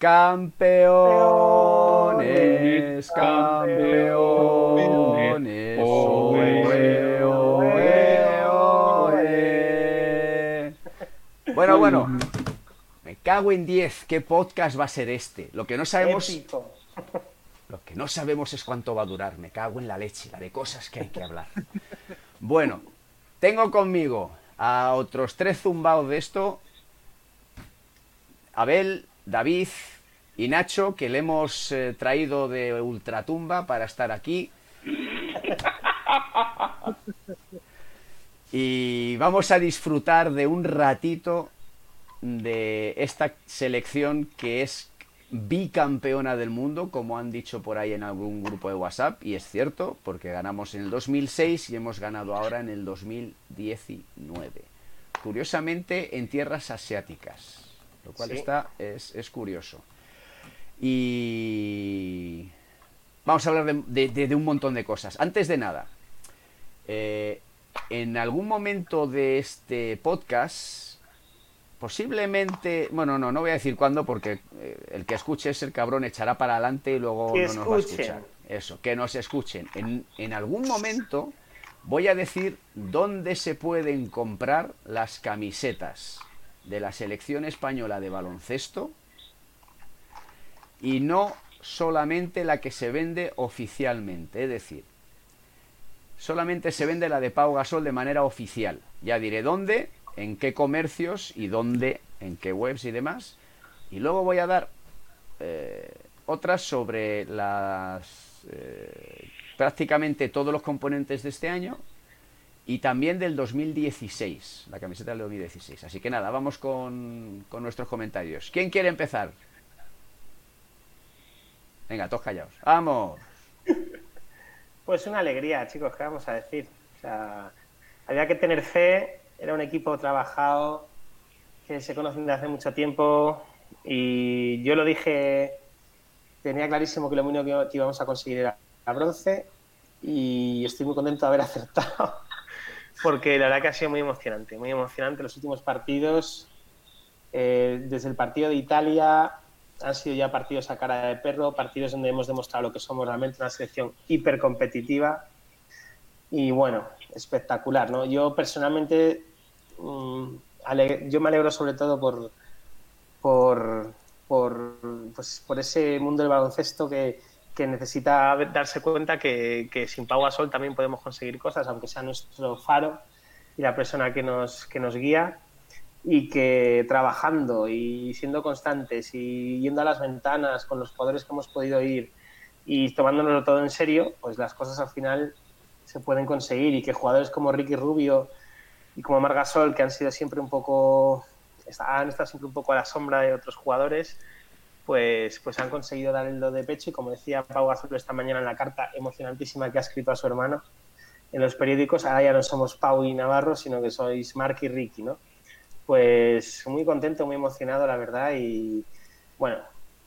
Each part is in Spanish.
Campeones, campeones. Oe, oe, oe. Bueno, bueno. Me cago en 10. ¿Qué podcast va a ser este? Lo que no sabemos. Épico. Lo que no sabemos es cuánto va a durar. Me cago en la leche, la de cosas que hay que hablar. Bueno, tengo conmigo a otros tres zumbados de esto. Abel, David y Nacho, que le hemos eh, traído de Ultratumba para estar aquí. Y vamos a disfrutar de un ratito de esta selección que es bicampeona del mundo, como han dicho por ahí en algún grupo de WhatsApp, y es cierto, porque ganamos en el 2006 y hemos ganado ahora en el 2019. Curiosamente, en tierras asiáticas, lo cual Sí. está, es, es curioso. Y vamos a hablar de, de- de- de un montón de cosas. Antes de nada, eh, en algún momento de este podcast, posiblemente, bueno, no, no voy a decir cuándo porque eh, el que escuche ese cabrón echará para adelante y luego Que no nos va a escuchar. Eso, que nos escuchen. En, en algún momento voy a decir dónde se pueden comprar las camisetas de la selección española de baloncesto y no solamente la que se vende oficialmente, es decir, solamente se vende la de Pau Gasol de manera oficial. Ya diré dónde, en qué comercios y dónde, en qué webs y demás. Y luego voy a dar eh, otras sobre las eh, prácticamente todos los componentes de este año y también del 2016, la camiseta del 2016. Así que nada, vamos con, con nuestros comentarios. ¿Quién quiere empezar? Venga, todos callados. ¡Vamos! Pues una alegría, chicos, ¿qué vamos a decir? O sea, había que tener fe, era un equipo trabajado, que se conocen de hace mucho tiempo y yo lo dije, tenía clarísimo que lo único que- que íbamos a conseguir era la bronce y estoy muy contento de haber acertado porque la verdad que ha sido muy emocionante, muy emocionante los últimos partidos. Eh, desde el partido de Italia han sido ya partidos a cara de perro, partidos donde hemos demostrado lo que somos realmente una selección hipercompetitiva y bueno, espectacular, ¿no? Yo personalmente, mm, ale- yo me alegro sobre todo por, por, por, pues, por ese mundo del baloncesto que, que necesita darse cuenta que, que sin Pau Gasol también podemos conseguir cosas, aunque sea nuestro faro y la persona que nos, que nos guía y que trabajando y siendo constantes y yendo a las ventanas con los jugadores que hemos podido ir y tomándonoslo todo en serio, pues las cosas al final se pueden conseguir y que jugadores como Ricky Rubio y como Margasol, que han sido siempre un poco, han estado siempre un poco a la sombra de otros jugadores, pues, pues han conseguido dar el do de pecho y como decía Pau Gasol esta mañana en la carta emocionantísima que ha escrito a su hermano en los periódicos, ahora ya no somos Pau y Navarro, sino que sois Mark y Ricky, ¿no? Pues muy contento, muy emocionado, la verdad, y bueno,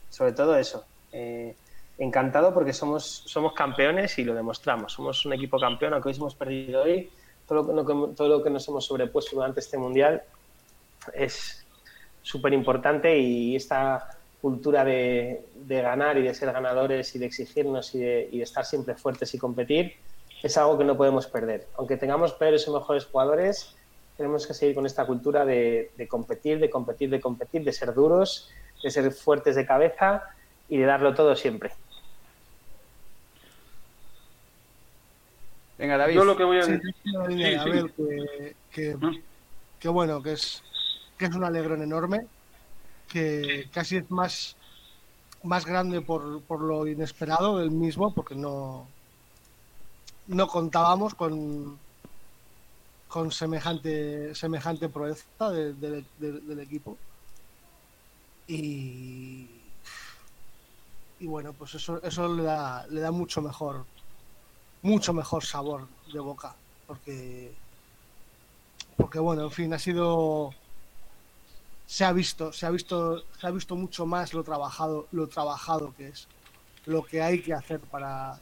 sobre todo eso. eh, encantado porque somos, somos campeones y lo demostramos. Somos un equipo campeón, aunque hoy hemos perdido hoy. Todo lo, que, todo lo que nos hemos sobrepuesto durante este mundial es súper importante y esta cultura de, ganar y de ser ganadores y de exigirnos y de, y de estar siempre fuertes y competir es algo que no podemos perder. Aunque tengamos peores o mejores jugadores, tenemos que seguir con esta cultura de, de, competir, de competir, de competir, de ser duros, de ser fuertes de cabeza y de darlo todo siempre. Venga, David. Yo lo que voy a Sí, Sí, sí. a ver, que, que, que bueno, que es, que es un alegrón enorme, que casi es más, más grande por, por lo inesperado del mismo, porque no, no contábamos con, con semejante, semejante proeza de- de- de- del equipo. Y, y bueno, pues eso, eso le, da, le da mucho mejor, mucho mejor sabor de boca, porque, porque bueno, en fin, ha sido, se ha visto, se ha visto, se ha visto mucho más lo trabajado, lo trabajado que es, lo que hay que hacer para,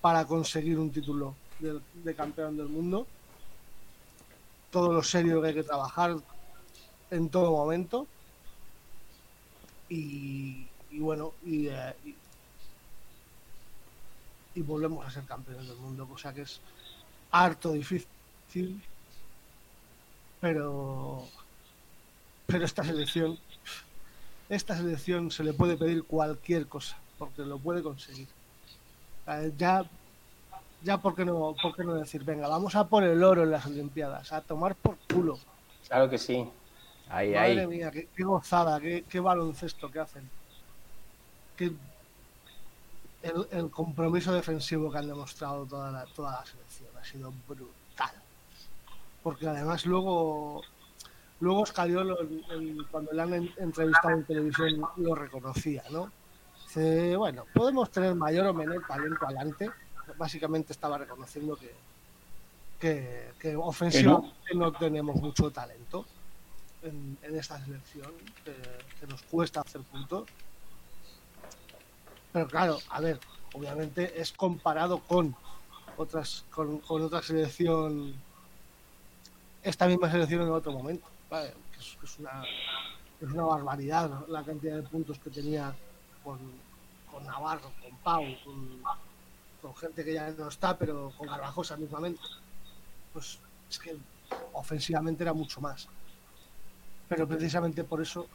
para conseguir un título de campeón del mundo, todo lo serio que hay que trabajar en todo momento. Y, y bueno, y, eh, y, y volvemos a ser campeones del mundo, cosa que es harto difícil, pero pero esta selección esta selección se le puede pedir cualquier cosa porque lo puede conseguir. Eh, ya ya por qué no por qué no decir venga vamos a por el oro en las olimpiadas a tomar por culo Claro que sí. Ahí, madre ahí. mía qué, qué gozada qué, qué baloncesto que hacen Qué- el, el compromiso defensivo que han demostrado toda la, toda la selección ha sido brutal porque además luego luego Scariolo en- en- cuando le han en- entrevistado en televisión lo reconocía no Dice, bueno podemos tener mayor o menor talento adelante básicamente estaba reconociendo que que, que ofensivamente no tenemos mucho talento en, en esta selección que, que nos cuesta hacer puntos pero claro a ver obviamente es comparado con otras con, con otra selección esta misma selección en otro momento ¿vale? que es, que es una es una barbaridad ¿no? la cantidad de puntos que tenía con, con Navarro con Pau con, con gente que ya no está pero con Garbajosa mismamente pues es que ofensivamente era mucho más pero precisamente por eso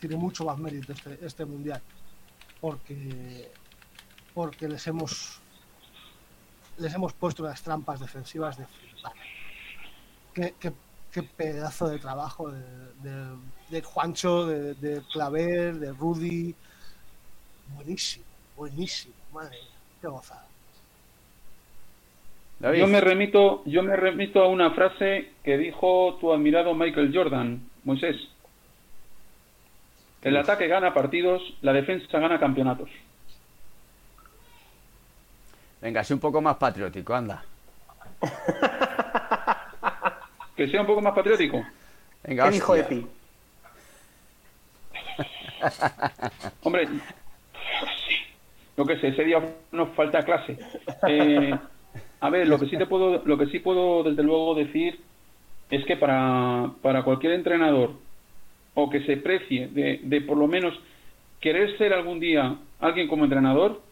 tiene mucho más mérito este, este mundial porque porque les hemos les hemos puesto unas trampas defensivas de flipar. Qué, qué- pedazo de trabajo de Juancho, de, de Claver, de Rudy. Buenísimo, buenísimo, madre mía, qué gozada. David, Yo me remito, yo me remito a una frase que dijo tu admirado Michael Jordan, Moisés. El ataque gana partidos, la defensa gana campeonatos. venga, sé un poco más patriótico, anda. Que sea un poco más patriótico. Venga, ¿Qué dijo hostia. Epi? Hombre, lo que sé, ese día nos falta clase. Eh, a ver, lo que sí te puedo, lo que sí puedo desde luego decir es que para, para cualquier entrenador o que se precie de, de por lo menos querer ser algún día alguien como entrenador,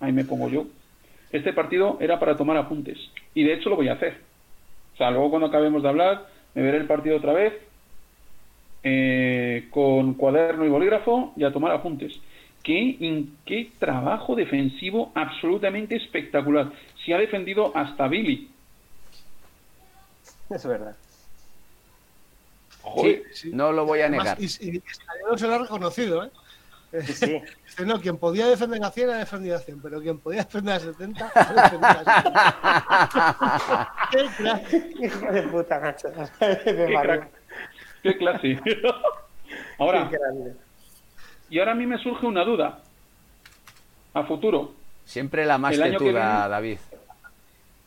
ahí me pongo yo. Este partido era para tomar apuntes y de hecho lo voy a hacer. O sea, luego cuando acabemos de hablar, me veré el partido otra vez eh, con cuaderno y bolígrafo y a tomar apuntes. ¿Qué, in- qué trabajo defensivo absolutamente espectacular. Se ha defendido hasta Billy. Es verdad. Joder, Sí, no lo voy a Además, negar. y, y se lo ha reconocido, ¿eh? Sí, sí. Dice, no, quien podía defender a 100 ha defendido a 100, pero quien podía defender a 70 ha defendido a 70. Qué. Hijo de puta, macho. qué crack. Qué clase. Ahora, Qué. Y ahora a mí me surge una duda. A futuro. Siempre la más El año que tetuda, viene- David.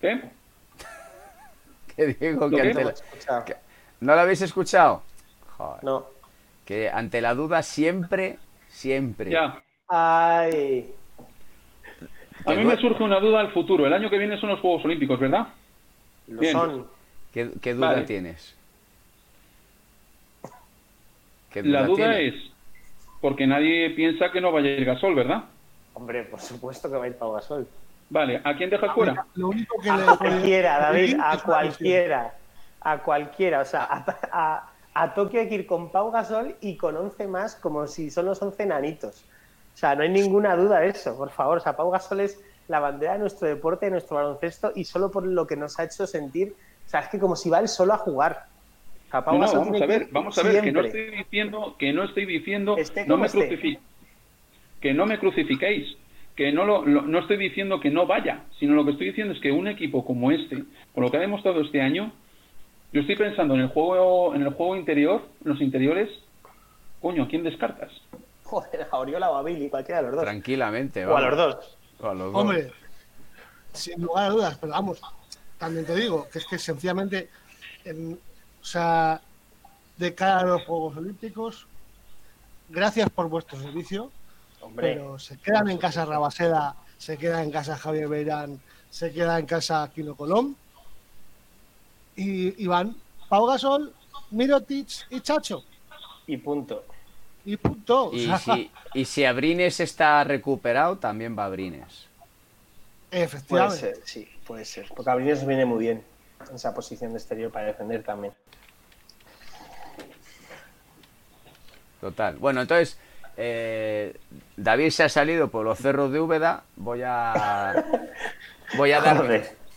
¿Qué? Que digo ¿Lo que ante No, la- que- ¿No lo habéis escuchado? Joder. No. Que ante la duda siempre, siempre. Ya. Ay. A mí me surge una duda al futuro. El año que viene son los Juegos Olímpicos, ¿verdad? Lo Bien. son. ¿Qué, qué duda Vale. tienes? ¿Qué La duda tienes? es porque nadie piensa que no vaya a ir Gasol, ¿verdad? Hombre, por supuesto que va a ir Pau Gasol. Vale, ¿a quién dejas fuera? Lo único que A le cualquiera, David, a cualquiera. A cualquiera. O sea, a, a- a Tokio hay que ir con Pau Gasol y con 11 más, como si son los 11 nanitos. O sea, no hay ninguna duda de eso, por favor. O sea, Pau Gasol es la bandera de nuestro deporte, de nuestro baloncesto y solo por lo que nos ha hecho sentir. O sea, es que como si va él solo a jugar. O sea, Pau No, no, Gasol vamos a ver, vamos a ver, que no estoy diciendo, que no estoy diciendo, Esté no me que no me crucifiquéis, que no lo, lo- no estoy diciendo que no vaya, sino lo que estoy diciendo es que un equipo como este, por lo que ha demostrado este año, yo estoy pensando en el juego, en el juego interior, en los interiores, coño, ¿a quién descartas? Joder, a Oriola o a Billy, cualquiera de los dos. Tranquilamente, O a vamos. los dos. O a los dos. Hombre, sin lugar a dudas, pero vamos, también te digo que es que sencillamente, en- o sea, de cara a los Juegos Olímpicos, gracias por vuestro servicio, Hombre, pero se quedan en casa Rabaseda, se queda en casa Javier Beirán, se queda en casa Quino Colón, y, y van Pau Gasol, Mirotic y Chacho. y punto. Y punto. o Y sea, si, y si Abrines está recuperado, también va Abrines. Puede Efectivamente. ser, sí, puede ser. Porque Abrines viene muy bien en esa posición de exterior para defender también. Total. Bueno, entonces, eh, David se ha salido por los cerros de Úbeda. Voy a. Voy a dar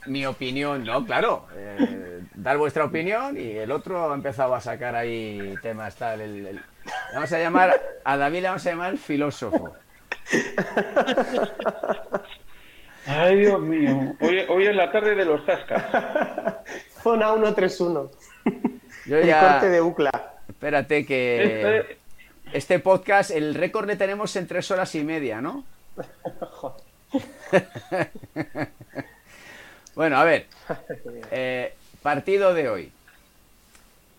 mi, opinión, ¿no? Claro. eh, dar vuestra opinión y el otro ha empezado a sacar ahí temas tal. el- el- Vamos a llamar. A David le vamos a llamar el filósofo. Ay, Dios mío. Hoy, hoy es la tarde de los tascas. Zona 131. Yo El ya. corte de Ucla. Espérate que. Este- Este podcast, el récord le tenemos en tres horas y media, ¿no? bueno, a ver. eh, partido de hoy.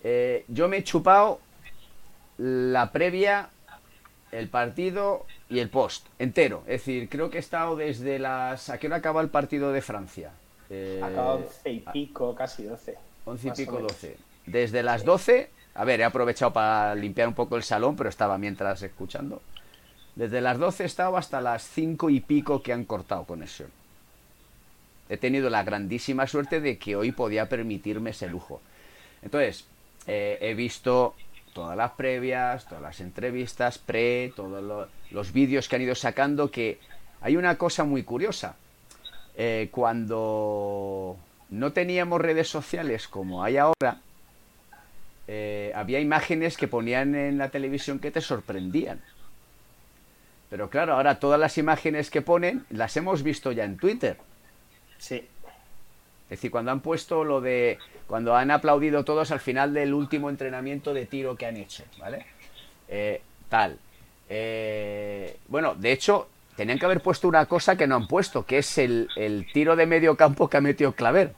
Eh, yo me he chupado la previa, el partido y el post entero. Es decir, creo que he estado desde las. ¿A qué hora acaba el partido de Francia? Eh, Acaba 11 y pico, casi 12. 11 y pico. 12. Desde las 12, a ver, he aprovechado para limpiar un poco el salón, pero estaba mientras escuchando. Desde las 12 he estado hasta las 5 y pico que han cortado conexión. He tenido la grandísima suerte de que hoy podía permitirme ese lujo. Entonces, eh, he visto todas las previas, todas las entrevistas, pre, todos lo- los vídeos que han ido sacando, que hay una cosa muy curiosa. Eh, cuando no teníamos redes sociales como hay ahora, eh, había imágenes que ponían en la televisión que te sorprendían. Pero claro, ahora todas las imágenes que ponen las hemos visto ya en Twitter. Sí. Es decir, cuando han puesto lo de. Cuando han aplaudido todos al final del último entrenamiento de tiro que han hecho, ¿vale? Eh, tal. Eh, bueno, de hecho, tenían que haber puesto una cosa que no han puesto, que es el, el tiro de medio campo que ha metido Claver.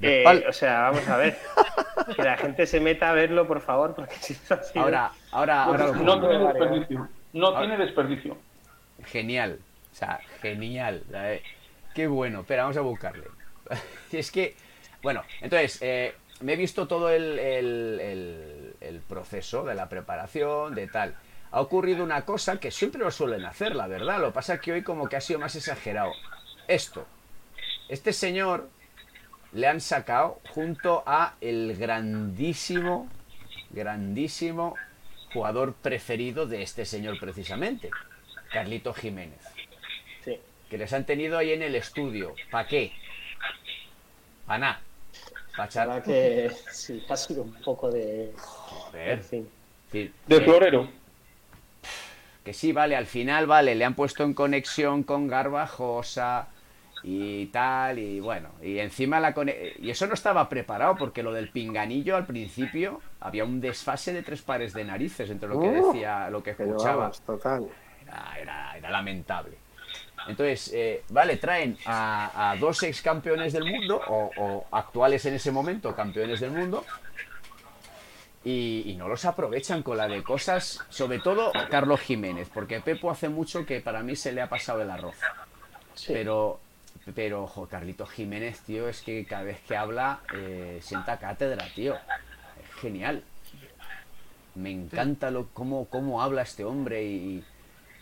Eh, o sea, vamos a ver. que la gente se meta a verlo, por favor, porque si no ha sido- Ahora, ahora, ahora No tiene desperdicio. No tiene desperdicio. Genial. O sea, genial. Qué bueno. Espera, vamos a buscarle. es que, bueno, entonces, eh, me he visto todo el, el- el- el proceso de la preparación, de tal. Ha ocurrido una cosa que siempre lo suelen hacer, la verdad. Lo que pasa es que hoy como que ha sido más exagerado. Esto. Este señor le han sacado junto a el grandísimo, grandísimo jugador preferido de este señor precisamente, Carlito Jiménez Sí. que les han tenido ahí en el estudio. ¿Para qué? Para nada. Para que sí, ha sido un poco de. Joder. En fin. Sí, De florero. Que sí, vale, al final, vale, le han puesto en conexión con Garbajosa y tal, y bueno, y encima la Y eso no estaba preparado, porque lo del pinganillo al principio había un desfase de tres pares de narices entre lo que Uh, decía, lo que escuchaba. vamos, total. Era, era- era lamentable. Entonces, eh, vale, traen a, a dos ex campeones del mundo, o, o actuales en ese momento campeones del mundo, y, y no los aprovechan con la de cosas, sobre todo Carlos Jiménez, porque Pepo hace mucho que para mí se le ha pasado el arroz. Sí. Pero, pero, ojo, Carlito Jiménez, tío, es que cada vez que habla eh, sienta cátedra, tío. Es genial. Me encanta lo, cómo, cómo habla este hombre y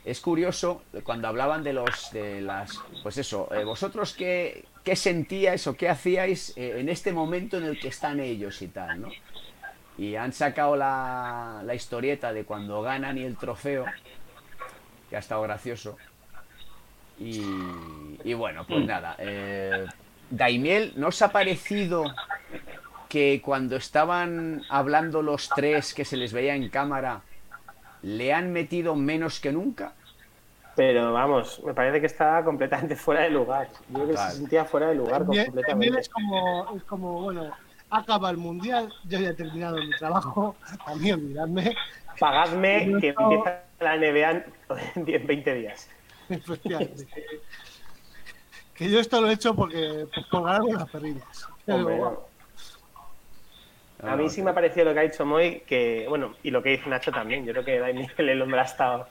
es curioso cuando hablaban de los de las pues eso eh, vosotros qué, qué sentíais o qué hacíais eh, en este momento en el que están ellos y tal no y han sacado la, la historieta de cuando ganan y el trofeo que ha estado gracioso y, y bueno pues nada eh, Daimiel ¿no os ha parecido que cuando estaban hablando los tres que se les veía en cámara le han metido menos que nunca. Pero vamos, me parece que estaba completamente fuera de lugar. Yo creo que se sentía fuera de lugar también completamente. es como, es como, bueno, acaba el mundial, yo ya he terminado mi trabajo, a mí olvidadme, Pagadme que empieza la NBA en 10, 20 días. Efectivamente. Que yo esto lo he hecho porque pues, por ganar las perrillas. A mí sí me ha parecido lo que ha dicho Moy, que, bueno, y lo que dice Nacho también. Yo creo que Daniel el hombre ha estado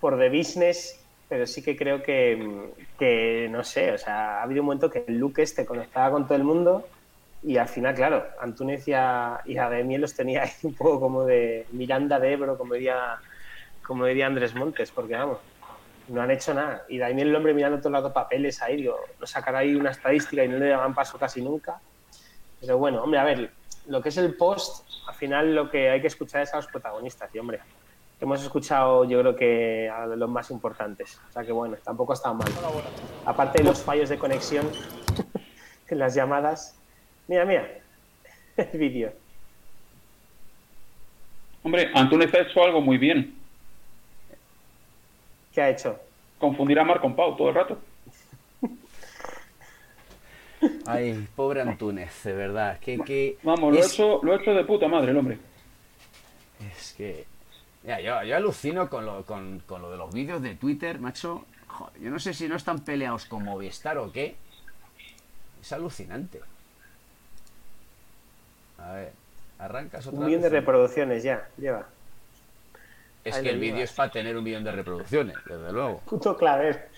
por the business, pero sí que creo que, que, no sé, o sea, ha habido un momento que el Luke este conectaba con todo el mundo y al final, claro, Antúnez y a, y a los tenía ahí un poco como de Miranda de Ebro, como diría, como diría Andrés Montes, porque vamos, no han hecho nada. Y Daniel el hombre mirando todos los papeles ahí, digo, no sacará ahí una estadística y no le daban paso casi nunca. Pero bueno, hombre, a ver, lo que es el post, al final lo que hay que escuchar es a los protagonistas, y hombre, hemos escuchado yo creo que a los más importantes. O sea que bueno, tampoco ha estado mal. Aparte de los fallos de conexión en las llamadas. Mira, mira, el vídeo. Hombre, Antúnez ha hecho algo muy bien. ¿Qué ha hecho? Confundir a Mar con Pau todo el rato. Ay, pobre Antúnez, de verdad. Que, que Vamos, lo, he hecho, lo he hecho de puta madre el hombre. Es que. Ya, yo, yo alucino con lo, con, con lo de los vídeos de Twitter, macho. Joder, yo no sé si no están peleados con Movistar o qué. Es alucinante. A ver, arrancas otra Un millón de reproducciones ya, lleva. Es Ahí que el vídeo es para tener un millón de reproducciones, desde luego. Puto claver.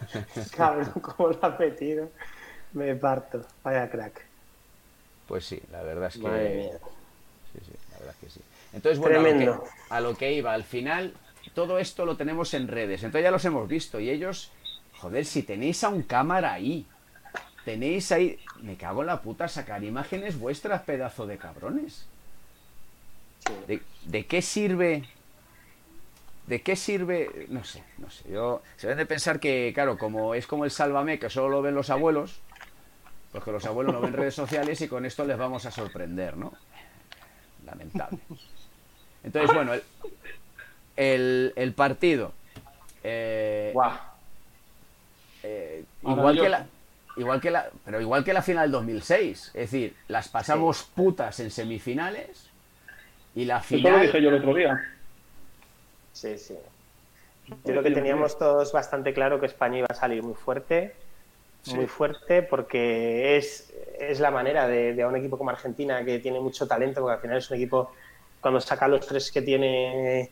Cabrón, cómo lo ha metido. Me parto. Vaya crack. Pues sí, la verdad es que. Madre mía. Sí, sí, la verdad es que sí. Entonces, bueno, a lo, Tremendo. que, a lo que iba, al final, todo esto lo tenemos en redes. Entonces ya los hemos visto. Y ellos, joder, si tenéis a un cámara ahí, tenéis ahí. Me cago en la puta, sacar imágenes vuestras, pedazo de cabrones. Sí. ¿De, de qué sirve? ¿De qué sirve? No sé, no sé. Yo, se deben de pensar que, claro, como es como el sálvame, que solo lo ven los abuelos, pues que los abuelos no ven redes sociales y con esto les vamos a sorprender, ¿no? Lamentable. Entonces, bueno, el, el, el partido. eh, eh, igual que la igual que la pero igual que la final 2006 es decir las pasamos putas en semifinales y la Eso lo final dije yo el otro día. Sí, sí. Yo creo que teníamos todos bastante claro que España iba a salir muy fuerte, muy fuerte, porque es, es la manera de, un equipo como Argentina, que tiene mucho talento, porque al final es un equipo, cuando saca los tres que tiene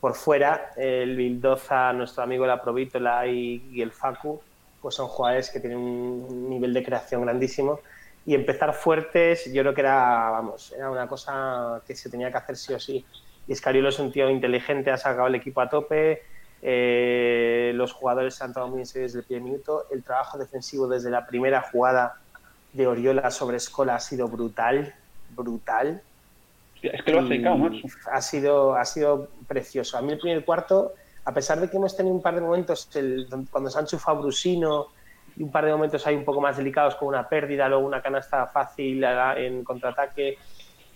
por fuera, el Bildoza, nuestro amigo la Provítola y, y el Facu, pues son jugadores que tienen un nivel de creación grandísimo. Y empezar fuertes, yo creo que era, vamos, era una cosa que se tenía que hacer sí o sí. Y Escariolo es un tío inteligente, ha sacado el equipo a tope, eh, los jugadores se han tomado muy en serio desde el primer minuto, el trabajo defensivo desde la primera jugada de Oriola sobre Escola ha sido brutal, brutal. Es que lo ha Y secado, macho. Ha sido, ha sido precioso. A mí el primer cuarto, a pesar de que hemos tenido un par de momentos, el- cuando se ha enchufado Brusino y un par de momentos hay un poco más delicados como una pérdida, luego una canasta fácil en contraataque,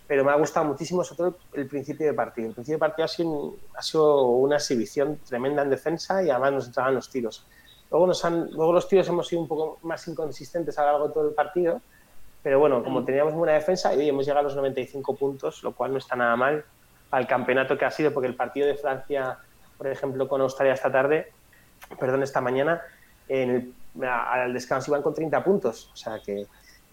pero me ha gustado muchísimo sobre todo el principio de partido. El principio de partido ha sido, ha sido una exhibición tremenda en defensa y además nos entraban los tiros. Luego, nos han, luego los tiros hemos sido un poco más inconsistentes a lo largo de todo el partido, pero bueno, como teníamos buena defensa, y hemos llegado a los 95 puntos, lo cual no está nada mal el campeonato que ha sido, porque el partido de Francia, por ejemplo, con Australia esta tarde, perdón, esta mañana, en el- a- al descanso iban con 30 puntos. O sea que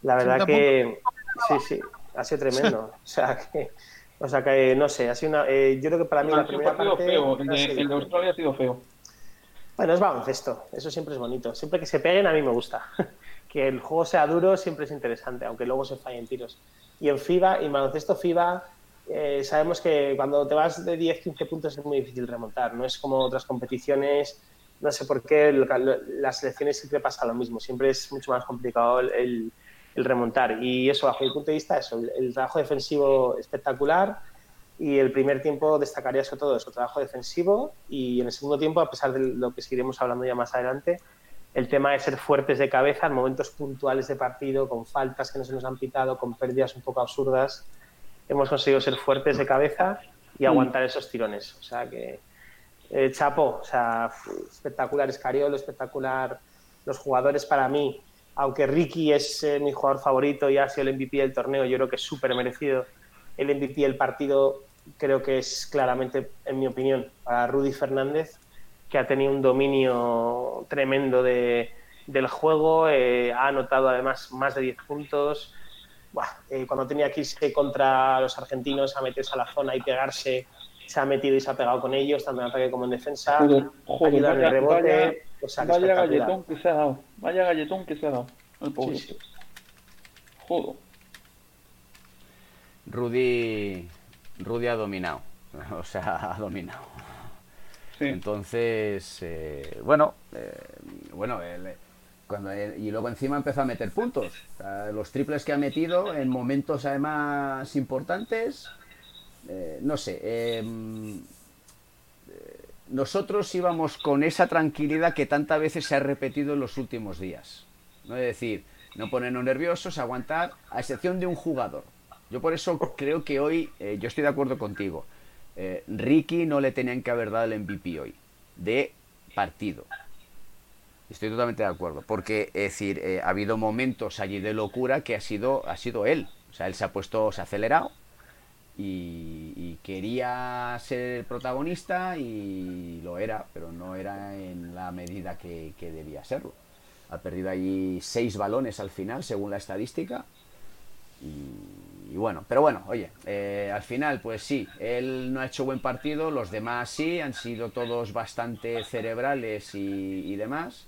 la verdad 30 que sí, sí, ha sido tremendo. O sea que, o sea que no sé, ha sido una, eh, yo creo que para mí la primera parte feo. El de, el. Australia ha sido feo. Bueno, es baloncesto, eso siempre es bonito. Siempre que se peguen a mí me gusta. que el juego sea duro siempre es interesante, aunque luego se fallen tiros. Y en FIBA, y en baloncesto FIBA, eh, sabemos que cuando te vas de 10-15 puntos es muy difícil remontar. No es como otras competiciones, no sé por qué, las selecciones siempre pasa lo mismo. Siempre es mucho más complicado el, el- el remontar. Y eso, bajo mi punto de vista, eso, el, el trabajo defensivo espectacular. Y el primer tiempo destacaría sobre todo eso, trabajo defensivo. Y en el segundo tiempo, a pesar de lo que seguiremos hablando ya más adelante, el tema de ser fuertes de cabeza en momentos puntuales de partido, con faltas que no se nos han pitado, con pérdidas un poco absurdas. Hemos conseguido ser fuertes de cabeza y aguantar esos tirones. O sea que, eh, Chapo, o sea, espectacular Escariolo, espectacular los jugadores para mí. Aunque Ricky es eh, mi jugador favorito y ha sido el MVP del torneo, yo creo que es súper merecido. El MVP del partido creo que es claramente, en mi opinión, para Rudy Fernández, que ha tenido un dominio tremendo de, del juego, eh, ha anotado además más de 10 puntos. Eh, cuando tenía que irse contra los argentinos a meterse a la zona y pegarse, se ha metido y se ha pegado con ellos, tanto en ataque como en defensa. Joder, joder, ayuda en el vaya- rebote. vaya- o sea, que Vaya espectacular. galletón que se ha dado. Vaya galletón que se ha dado. El pobre. Sí, sí. Joder. Rudy Rudy ha dominado o sea ha dominado Entonces, eh, bueno, eh, bueno, cuando, y luego encima empezó a meter puntos. los triples que ha metido en momentos además importantes, no sé. Em, nosotros íbamos con esa tranquilidad que tantas veces se ha repetido en los últimos días. ¿no? Es decir, no ponernos nerviosos, aguantar, a excepción de un jugador. Yo por eso creo que hoy, eh, yo estoy de acuerdo contigo, eh, Ricky no le tenían que haber dado el MVP hoy, de partido. Estoy totalmente de acuerdo, porque es decir, eh, ha habido momentos allí de locura que ha sido, ha sido él. O sea, él se ha puesto, se ha acelerado y, quería ser el protagonista y lo era, pero no era en la medida que debía serlo ha perdido allí seis balones al final, según la estadística. Y, bueno, pero bueno, oye, eh, al final, pues sí, él no ha hecho buen partido, los demás sí, han sido todos bastante cerebrales y, demás.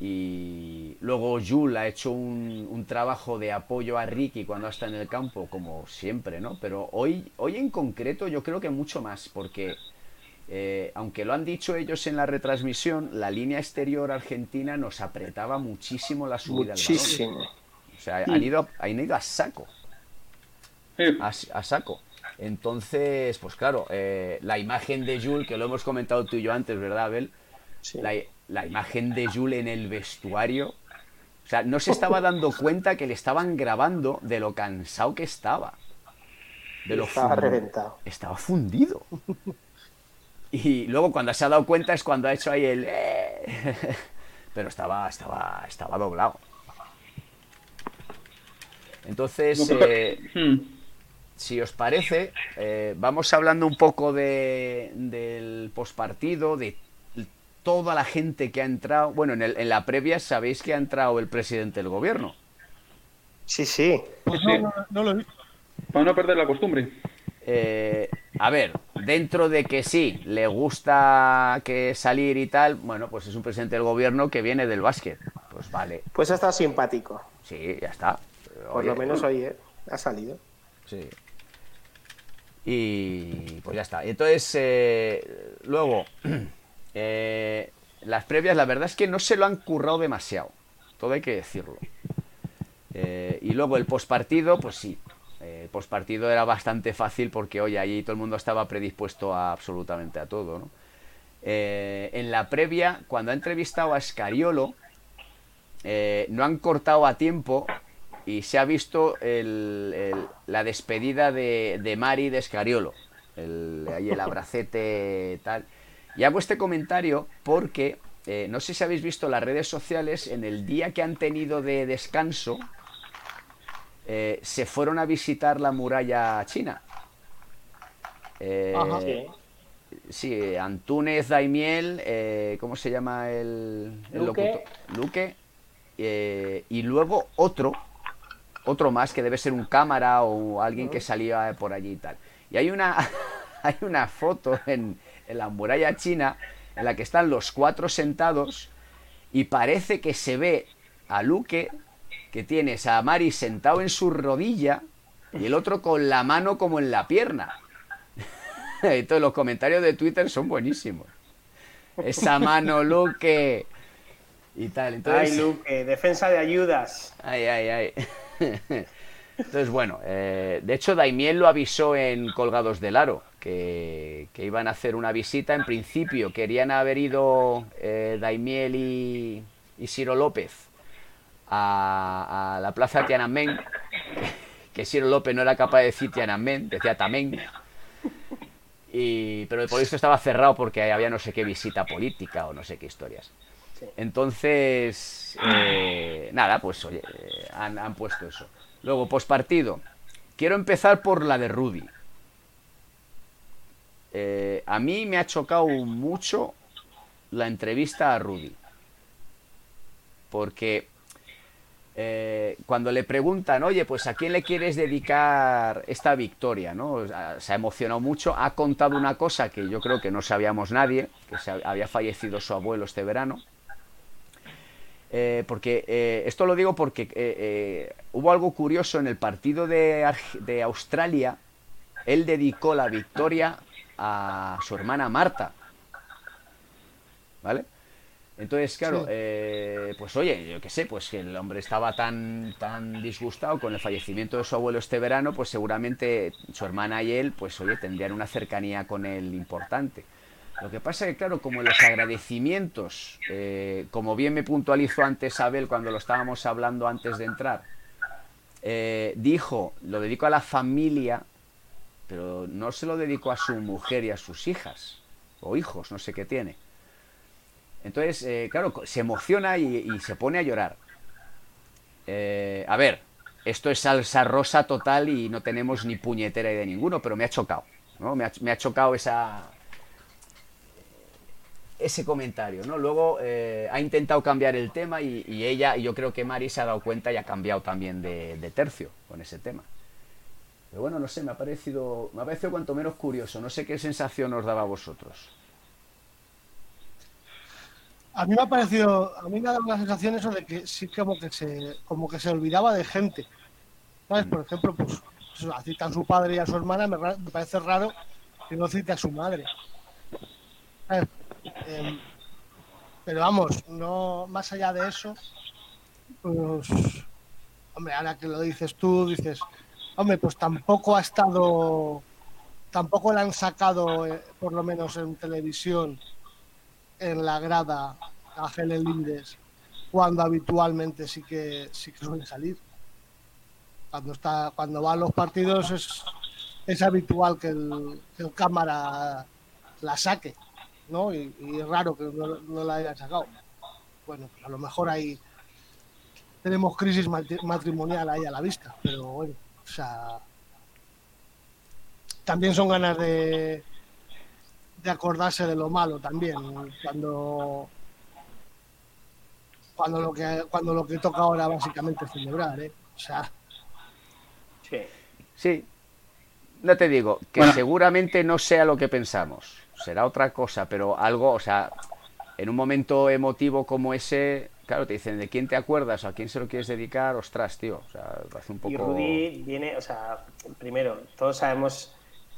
Y luego Jul ha hecho un, un, trabajo de apoyo a Ricky cuando está en el campo, como siempre, ¿no? Pero hoy, hoy en concreto yo creo que mucho más, porque eh, aunque lo han dicho ellos en la retransmisión, la línea exterior argentina nos apretaba muchísimo la subida muchísimo. balón. O sea, han ido, han ido a saco. A, saco. Entonces, pues claro, eh, la imagen de Jules, que lo hemos comentado tú y yo antes, ¿verdad, Abel? La, imagen de Jules en el vestuario. O sea, no se estaba dando cuenta que le estaban grabando de lo cansado que estaba. De lo estaba reventado. Estaba fundido. Y luego cuando se ha dado cuenta es cuando ha hecho ahí el... Eh". Pero estaba, estaba, estaba doblado. Entonces, eh, si os parece, eh, vamos hablando un poco de, del pospartido, de toda la gente que ha entrado. Bueno, en, el, en, la previa sabéis que ha entrado el presidente del gobierno. Sí, sí. Pues no, no, lo he visto. Para no perder la costumbre. Eh, a ver, dentro de que sí, le gusta que salir y tal, bueno, pues es un presidente del gobierno que viene del básquet. Pues vale. Pues está simpático. Sí, ya está. Por lo menos hoy ¿eh? ha salido. Sí. Y pues ya está. Entonces, eh, luego, las previas, la verdad es que no se lo han currado demasiado. Todo hay que decirlo. y luego el postpartido, pues sí, eh, postpartido era bastante fácil porque, oye, allí todo el mundo estaba predispuesto a absolutamente a todo. Eh, en la previa, cuando ha entrevistado a Scariolo, eh, no han cortado a tiempo y se ha visto la despedida de, Mari de Scariolo. El, ahí el abracete tal. Y hago este comentario porque no sé si habéis visto las redes sociales en el día que han tenido de descanso eh, se fueron a visitar la muralla china. Eh, sí. Antúnez Daimiel, eh, ¿cómo se llama el, Luque. Luque. y luego otro, otro más que debe ser un cámara o alguien que salía por allí y tal. Y hay una, hay una foto en, en la muralla china en la que están los cuatro sentados y parece que se ve a Luque que tienes a Mari sentado en su rodilla y el otro con la mano como en la pierna. Entonces los comentarios de Twitter son buenísimos. Esa mano, Luque. Y tal. Entonces... Ay, Luque, defensa de ayudas. Ay, ay, ay. Entonces, bueno, eh, de hecho Daimiel lo avisó en Colgados del Aro, que, iban a hacer una visita. En principio querían haber ido eh, Daimiel y, y Ciro López a, la plaza Tiananmen, que Ciro López no era capaz de decir Tiananmen, decía Tamen. Y, pero el esto estaba cerrado porque había no sé qué visita política o no sé qué historias. Entonces, eh, nada, pues oye, han, puesto eso. Luego, pospartido. Quiero empezar por la de Rudy. Eh, a mí me ha chocado mucho la entrevista a Rudy. Porque eh, cuando le preguntan, oye, pues a quién le quieres dedicar esta victoria, ¿no? Se ha emocionado mucho, ha contado una cosa que yo creo que no sabíamos nadie, que se había fallecido su abuelo este verano. Eh, porque esto lo digo porque hubo algo curioso en el partido de Australia. Él dedicó la victoria a su hermana Marta. ¿vale? Entonces, claro, eh, pues oye, yo qué sé, pues que el hombre estaba tan, tan disgustado con el fallecimiento de su abuelo este verano, pues seguramente su hermana y él, pues oye, tendrían una cercanía con él importante. Lo que pasa es que, claro, como los agradecimientos, eh, como bien me puntualizó antes Abel cuando lo estábamos hablando antes de entrar, eh, dijo, lo dedico a la familia, pero no se lo dedico a su mujer y a sus hijas, o hijos, no sé qué tiene. Entonces, eh, claro, se emociona y, se pone a llorar. Eh, a ver, esto es salsa rosa total y no tenemos ni puñetera de ninguno, pero me ha chocado. ¿no? Me, ha, chocado esa, ese comentario, ¿no? Luego eh, ha intentado cambiar el tema y, ella, y yo creo que Mari se ha dado cuenta y ha cambiado también de, tercio con ese tema. Pero bueno, no sé, me ha parecido, me ha parecido cuanto menos curioso. No sé qué sensación os daba a vosotros a mí me ha parecido, a mí me ha dado la sensación eso de que sí como que se, como que se olvidaba de gente. ¿Sabes? Por ejemplo, pues, pues cita a su padre y a su hermana, me, parece raro que no cite a su madre. Em, pero vamos, no más allá de eso, pues, hombre, ahora que lo dices tú, dices, hombre, pues tampoco ha estado, tampoco le han sacado, eh, por lo menos en televisión, en la grada a Helen Lindes cuando habitualmente sí que sí que suele salir. Cuando está cuando va a los partidos es, es habitual que el, cámara la saque, ¿no? Y, es raro que no, la haya sacado. Bueno, pues a lo mejor ahí tenemos crisis matrimonial ahí a la vista, pero bueno, o sea, también son ganas de, de acordarse de lo malo también. Cuando cuando lo que cuando lo que toca ahora básicamente es celebrar, ¿eh? O sea. Sí. Sí. No te digo que seguramente no sea lo que pensamos. Será otra cosa, pero algo, o sea, en un momento emotivo como ese, claro, te dicen, ¿de quién te acuerdas? ¿A quién se lo quieres dedicar? Ostras, tío. O sea, hace un poco. Y Rudy viene, o sea, primero, todos sabemos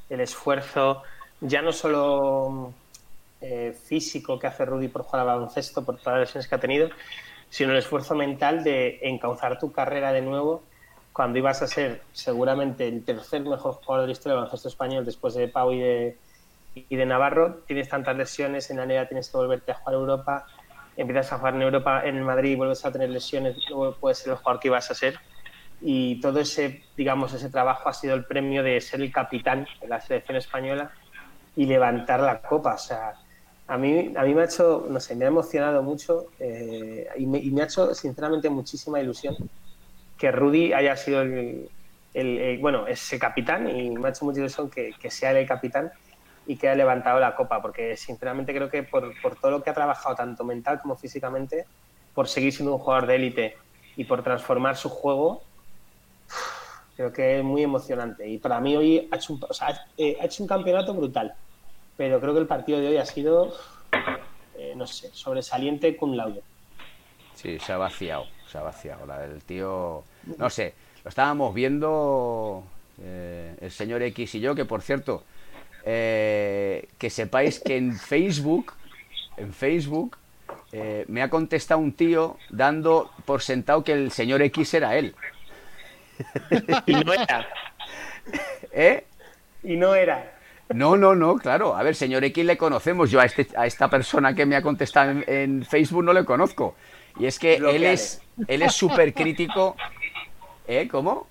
el esfuerzo ya no solo eh, físico que hace Rudy por jugar al baloncesto, por todas las lesiones que ha tenido, sino el esfuerzo mental de encauzar tu carrera de nuevo cuando ibas a ser seguramente el tercer mejor jugador de la historia del baloncesto español después de Pau y de, y de Navarro. Tienes tantas lesiones, en la liga tienes que volverte a jugar a Europa, empiezas a jugar en Europa, en el Madrid, vuelves a tener lesiones, luego puedes ser el jugador que ibas a ser y todo ese, digamos, ese trabajo ha sido el premio de ser el capitán de la selección española y levantar la copa. O sea, a mí, a mí me ha hecho, no sé, me ha emocionado mucho eh, y, me, ha hecho sinceramente muchísima ilusión que Rudy haya sido el, bueno, ese capitán y me ha hecho mucha ilusión que, sea el capitán y que haya levantado la copa, porque sinceramente creo que por, por todo lo que ha trabajado, tanto mental como físicamente, por seguir siendo un jugador de élite y por transformar su juego, creo que es muy emocionante. Y para mí hoy ha hecho un, eh, ha hecho un campeonato brutal, pero creo que el partido de hoy ha sido, eh, no sé, sobresaliente con laude. Sí, se ha vaciado, se ha vaciado. La del tío, no sé, lo estábamos viendo eh, el señor X y yo, que por cierto, que sepáis que en Facebook, en Facebook, me ha contestado un tío dando por sentado que el señor X era él. y no era. ¿Eh? Y no era. No, no, no, claro. A ver, señor X le conocemos. Yo a, este, a esta persona que me ha contestado en, Facebook no le conozco. Y es que él es él es súper crítico. ¿Eh? ¿Cómo?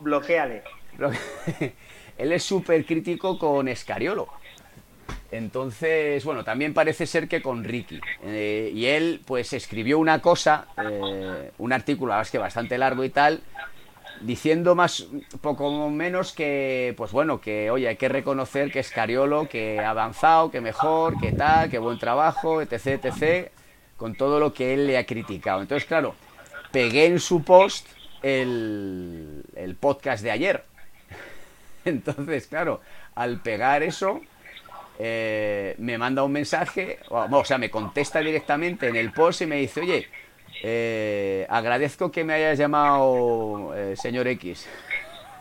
Bloqueale. él es súper crítico con Escariolo. Entonces, bueno, también parece ser que con Ricky. Eh, y él, pues, escribió una cosa, eh, un artículo, es que bastante largo y tal, diciendo más, poco menos que, pues bueno, que oye, hay que reconocer que Escariolo, que ha avanzado, que mejor, que tal, que buen trabajo, etc, etc, con todo lo que él le ha criticado. Entonces, claro, pegué en su post el, el podcast de ayer. Entonces, claro, al pegar eso, eh, me manda un mensaje, o sea, me contesta directamente en el post y me dice, oye, eh, agradezco que me hayas llamado eh, señor X.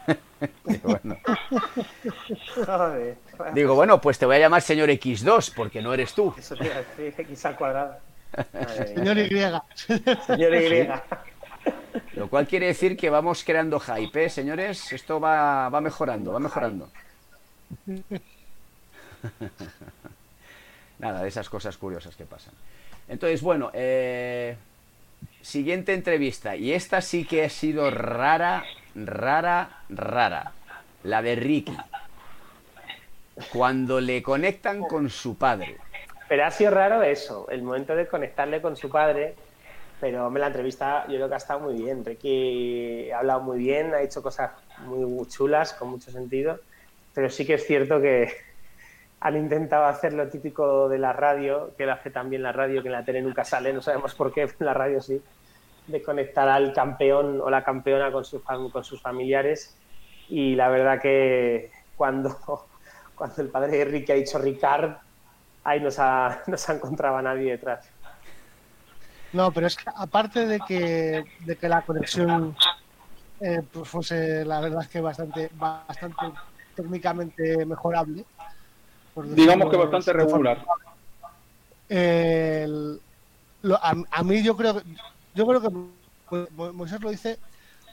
bueno. Joder. Digo, bueno, pues te voy a llamar señor X2, porque no eres tú. Eso te iba a decir, X al cuadrado. Señor Y. Señor Y. Lo cual quiere decir que vamos creando hype, ¿eh, señores? Esto va, va mejorando, va mejorando. Nada, de esas cosas curiosas que pasan. Entonces, bueno, eh, siguiente entrevista. Y esta sí que ha sido rara, rara, rara. La de Ricky. Cuando le conectan con su padre. Pero ha sido raro eso, el momento de conectarle con su padre. Pero hombre, la entrevista yo creo que ha estado muy bien. Ricky ha hablado muy bien, ha dicho cosas muy chulas, con mucho sentido. Pero sí que es cierto que han intentado hacer lo típico de la radio, que él hace también la radio, que en la tele nunca sale, no sabemos por qué, en la radio sí, de conectar al campeón o la campeona con, su con sus familiares. Y la verdad que cuando, cuando el padre de Ricky ha dicho Ricard, ahí no se ha, no se ha encontrado a nadie detrás. No, pero es que aparte de que, de que la conexión eh, pues fuese, la verdad es que bastante, bastante técnicamente mejorable. Digamos que bastante regular. el- lo- a, a mí yo creo que yo creo que Mo- Moisés lo dice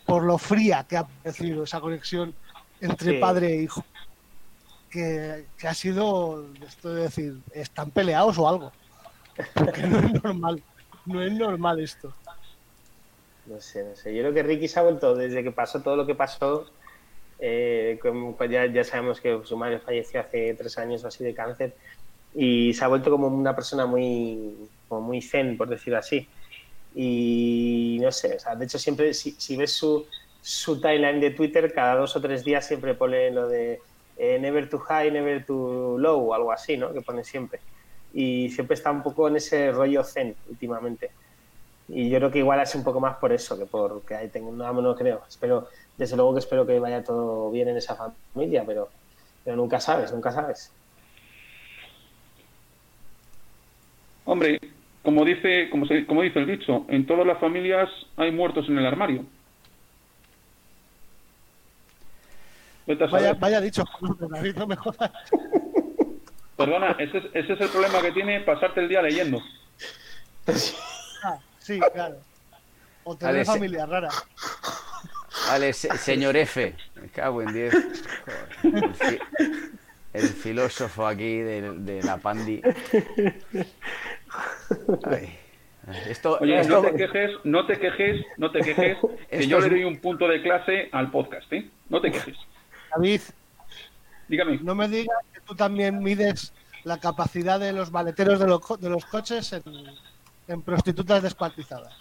por lo fría que ha parecido esa conexión entre Sí. padre e hijo que, que ha sido esto de decir están peleados o algo porque no es normal no es normal esto No sé, no sé. Yo creo que Ricky se ha vuelto, desde que pasó todo lo que pasó, eh, como- pues ya, ya sabemos que su madre falleció hace tres años o así de cáncer, y se ha vuelto como una persona muy, como muy zen, por decirlo así. Y no sé, o sea, de hecho siempre, si, si ves su, su timeline de Twitter, cada dos o tres días siempre pone lo de eh, never too high, never too low, o algo así, ¿no? Que pone siempre. Y siempre está un poco en ese rollo zen últimamente. Y yo creo que igual es un poco más por eso que por que ahí tengo, no, no creo. Espero, desde luego que espero que vaya todo bien en esa familia, pero, pero nunca sabes, nunca sabes. Hombre, como dice, como, se- como dice el dicho, en todas las familias hay muertos en el armario. Vaya, dicho no me jodas Perdona, ese es, ese es el problema que tiene pasarte el día leyendo. Ah, sí claro o tener se- familia rara Vale, se- señor F. Me cago en 10. Joder, El, fi- el filósofo aquí de, de la pandi. Ay. Esto, Oye, esto- no te quejes, no te quejes, no te quejes, que Esto yo es- le doy un punto de clase al podcast, ¿eh? No te quejes. David Dígame. no me digas que tú también mides la capacidad de los maleteros de los, co- de los coches en, en prostitutas descuartizadas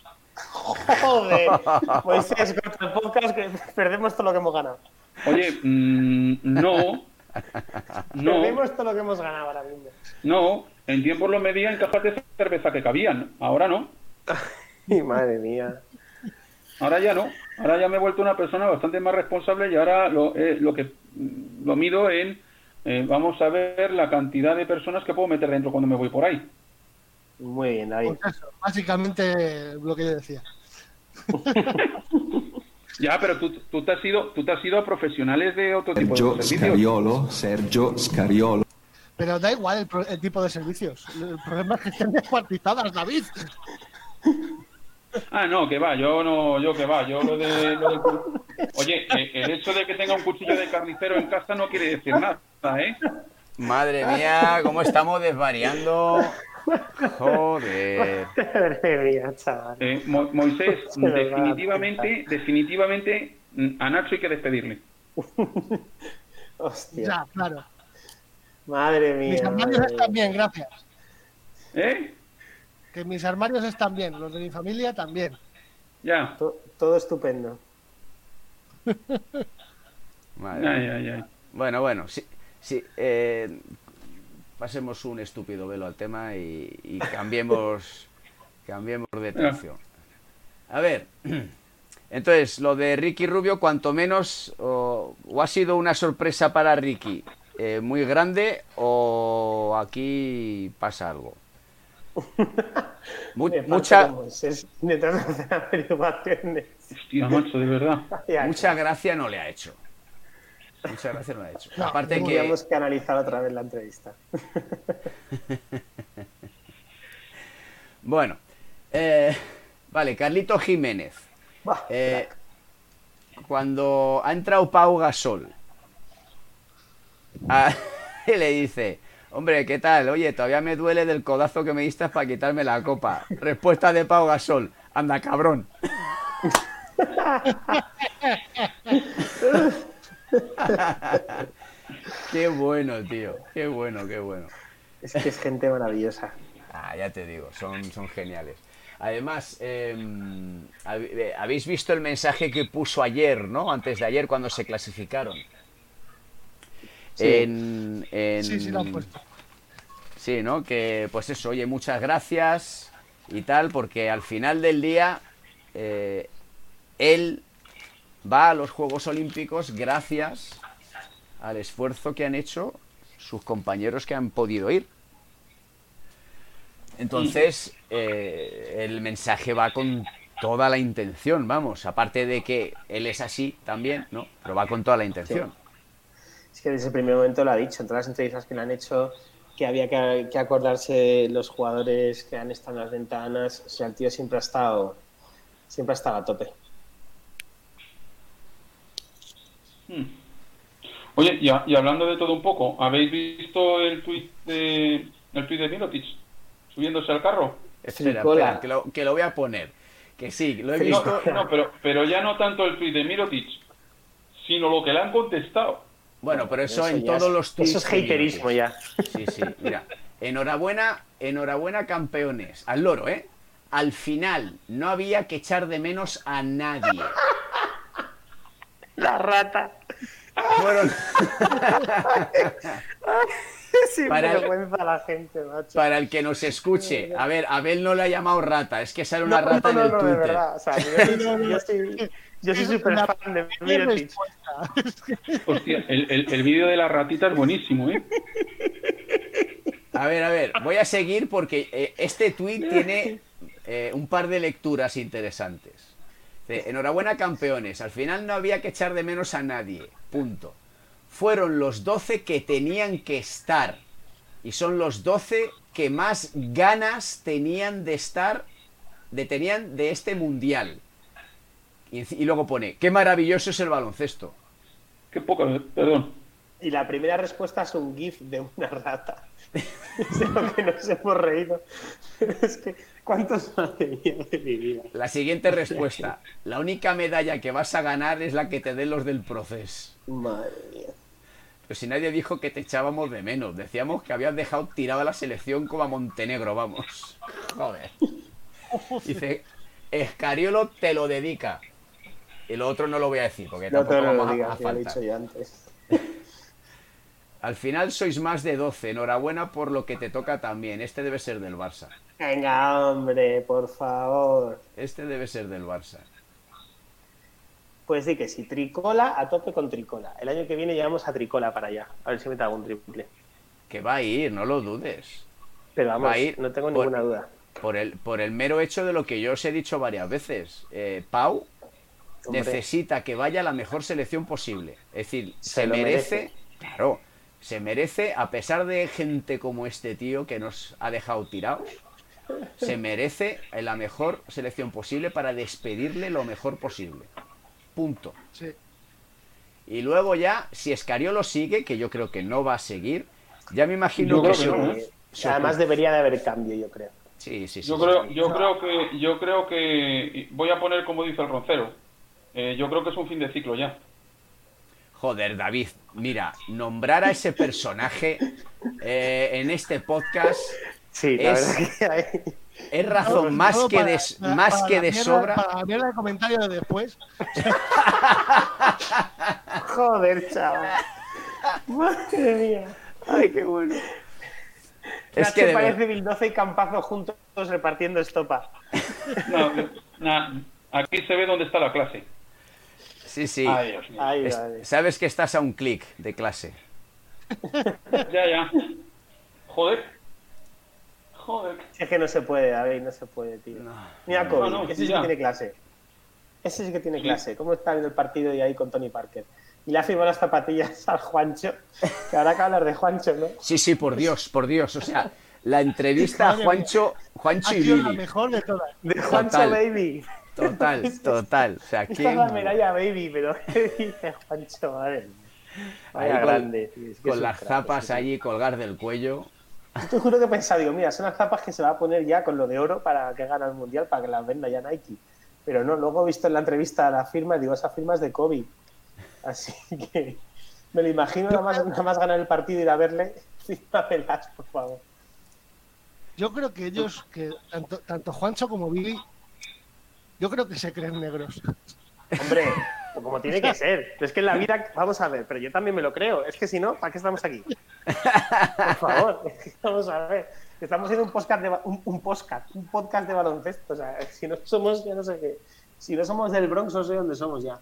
Joder, Moisés, contra el podcast que perdemos todo lo que hemos ganado. Oye, mm, no, no, Perdemos todo lo que hemos ganado ahora mismo. no. En tiempos lo medía en cajas de cerveza que cabían. Ahora no. Y madre mía. Ahora ya no. Ahora ya me he vuelto una persona bastante más responsable y ahora lo, eh, lo que lo mido en eh, vamos a ver la cantidad de personas que puedo meter dentro cuando me voy por ahí. Muy bien, David. Pues eso, básicamente lo que yo decía Ya, pero tú, tú te has ido, tú te has ido a profesionales de otro tipo Sergio de servicios. Scariolo, Sergio Scariolo. pero da igual el, el tipo de servicios el problema es que estén descuartizadas David Ah, no, que va, yo no, yo que va, yo lo de, lo del cu- Oye, eh, el hecho de que tenga un cuchillo de carnicero en casa no quiere decir nada, ¿eh? Madre mía, cómo estamos desvariando. Joder. Madre mía, chaval. Eh, Mo- Moisés, definitivamente, definitivamente, mm, a Nacho hay que despedirle. Hostia. ya claro Madre mía. mis madre bien gracias ¿Eh? Que mis armarios están bien los de mi familia también Ya. To- Todo estupendo. Madre Ay, mía. ay, ay. Bueno, bueno, sí, sí. eh, pasemos un estúpido velo al tema y, y cambiemos, cambiemos de tercio. A ver, entonces, lo de Ricky Rubio, cuanto menos, o, o ha sido una sorpresa para Ricky eh, muy grande, o aquí pasa algo. Mucha, averiguaciones. Hostia, macho, de verdad. Mucha gracia no le ha hecho. Muchas gracias no ha hecho. No, Aparte que... Tendríamos que analizar otra vez la entrevista. Bueno, eh, vale, Carlito Jiménez. Buah, Eh, cuando ha entrado Pau Gasol, a- y le dice, hombre, ¿qué tal? Oye, todavía me duele del codazo que me diste para quitarme la copa. Respuesta de Pau Gasol, anda cabrón. qué bueno, tío, qué bueno, qué bueno. Es que es gente maravillosa. Ah, ya te digo, son, son geniales. Además, eh, hab- eh, habéis visto el mensaje que puso ayer, ¿no? Antes de ayer, cuando se clasificaron. Sí. En, en- Sí, sí, lo han puesto. Sí, ¿no? Que pues eso, oye, muchas gracias y tal, porque al final del día eh, él va a los Juegos Olímpicos gracias al esfuerzo que han hecho sus compañeros que han podido ir. Entonces, eh, el mensaje va con toda la intención, vamos, aparte de que él es así también, ¿no? Pero va con toda la intención. Es que desde el primer momento lo ha dicho, en todas las entrevistas que le han hecho, que había que, que acordarse los jugadores que han estado en las ventanas. O sea, el tío siempre ha estado, siempre ha estado a tope. Hmm. Oye, y, a- y hablando de todo un poco, ¿habéis visto el tuit de, el tuit de Mirotic subiéndose al carro? Espera, espera, que lo, que lo voy a poner. Que sí, lo he No, visto. no, pero, pero ya no tanto el tuit de Mirotic, sino lo que le han contestado. Bueno, pero eso, en todos es- los tweets. Eso es haterismo ya. Sí, sí, mira. Enhorabuena, enhorabuena, campeones. Al loro, ¿eh? Al final no había que echar de menos a nadie. La rata. Fueron, Sin Para el- vergüenza la gente, macho. para el que nos escuche, a ver, Abel no le ha llamado rata, es que sale una No, rata no, en el no, de Twitter. verdad. O sea, yo, yo soy, yo soy súper fan de ¿Qué Mirotic. respuesta? Hostia, el, el, el vídeo de la ratita es buenísimo, ¿eh? A ver, a ver, voy a seguir porque eh, este tweet tiene eh, un par de lecturas interesantes. Enhorabuena campeones, al final no había que echar de menos a nadie, punto. Fueron los 12 que tenían que estar y son los 12 que más ganas tenían de estar, de tenían de este mundial. Y, y luego pone, qué maravilloso es el baloncesto. Qué poca, perdón. Y la primera respuesta es un GIF de una rata. Es de lo que nos hemos reído. Es que, ¿cuántos de mi vida? La siguiente respuesta, la única medalla que vas a ganar es la que te den los del proceso. Madre mía. Pero si nadie dijo que te echábamos de menos. Decíamos que habías dejado tirada la selección como a Montenegro, vamos. Joder. Dice, Escariolo te lo dedica. Y lo otro no lo voy a decir, porque No te tampoco lo vamos a- a, lo he dicho antes. Al final sois más de 12. Enhorabuena por lo que te toca también. Este debe ser del Barça. Venga, hombre, por favor. Este debe ser del Barça. Pues di que sí, tricola a tope con tricola. El año que viene llevamos a tricola para allá. A ver si mete algún triple. Que va a ir, no lo dudes. Pero vamos, Va a ir no tengo por- ninguna duda. Por el, por el mero hecho de lo que yo os he dicho varias veces. Eh, Pau Hombre. necesita que vaya la mejor selección posible. Es decir, se, merece, merece. claro, se merece, a pesar de gente como este tío que nos ha dejado tirados, se merece la mejor selección posible para despedirle lo mejor posible. Punto. Sí. Y luego ya, si Escariolo sigue, que yo creo que no va a seguir, ya me imagino Yo que, creo que se- no, Eh, se Además debería de haber cambio, yo creo. Sí, sí, sí. Yo sí. creo, yo creo que, yo creo que voy a poner como dice el roncero. Eh, yo creo que es un fin de ciclo ya. Joder, David, mira, nombrar a ese personaje eh, en este podcast Sí, la Es- verdad que hay... es razón más que para- de, para- más para que de mierda- sobra. Para la mierda de comentario de después. Joder, chaval. Madre mía. Ay, qué bueno. Es que parece ver- Bildoza y Campazo juntos repartiendo estopa. No, na- aquí se ve dónde está la clase. Sí, sí. Ay, Dios mío. Ay, Es- vale. sabes que estás a un clic de clase. Ya, ya. Joder. Joder. Si es que no se puede, David, no se puede, tío. No. Mira, Kobe, No, no, ese sí que tiene clase. Ese sí que tiene clase. ¿Cómo está viendo el partido y ahí con Tony Parker? y le ha firmado las zapatillas al Juancho, que ahora que hablar de Juancho, ¿no? Sí, sí, por Dios, por Dios. O sea, la entrevista a Juancho, Juancho y sido la mejor de todas. De Juancho Total. Baby. Total, total. O sea, Esta ¿quién- es la medalla Baby, pero ¿qué dice Juancho? Madre. Ahí Vaya con, grande, tío, es que es con las crack, zapas allí colgar del cuello. Yo te juro que he pensado, digo, mira, son las zapas que se va a poner ya con lo de oro para que gane el mundial, para que las venda ya Nike. Pero no, luego he visto en la entrevista la firma digo, esa firma es de Kobe. Así que me lo imagino nada más, nada más ganar el partido y ir a verle. Fírmamelas, por favor. Yo creo que ellos, que tanto, tanto Juancho como Billy, yo creo que se creen negros. Hombre, como tiene que ser. Pero es que en la vida, vamos a ver, pero yo también me lo creo. Es que si no, ¿para qué estamos aquí? Por favor, vamos a ver. Estamos haciendo un podcast de un, un podcast, un podcast de baloncesto. O sea, si no somos, ya no sé qué. Si no somos del Bronx, no sé dónde somos ya.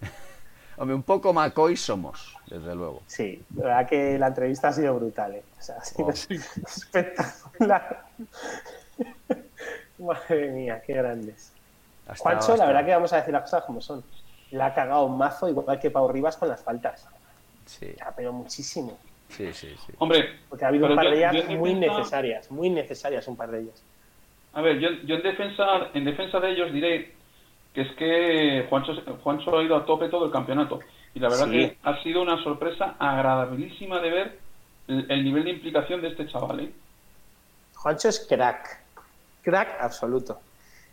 Hombre, un poco McCoy somos, desde luego. Sí, la verdad que la entrevista ha sido brutal, ¿eh? O sea, ha sido Oh. espectacular. Madre mía, qué grandes. Ha estado- Juancho, la verdad que vamos a decir las cosas como son. La ha cagado un mazo, igual que Pau Rivas con las faltas. Sí, O sea, pero muchísimo. sí, sí. sí. Hombre, Porque ha habido un par yo- de ellas muy defensa- necesarias, muy necesarias un par de ellas. a ver, yo, yo en defensa en defensa de ellos diré que es que Juancho, Juancho ha ido a tope todo el campeonato. Y la verdad Sí. que ha sido una sorpresa agradabilísima de ver el, el nivel de implicación de este chaval. ¿eh? Juancho es crack, crack absoluto.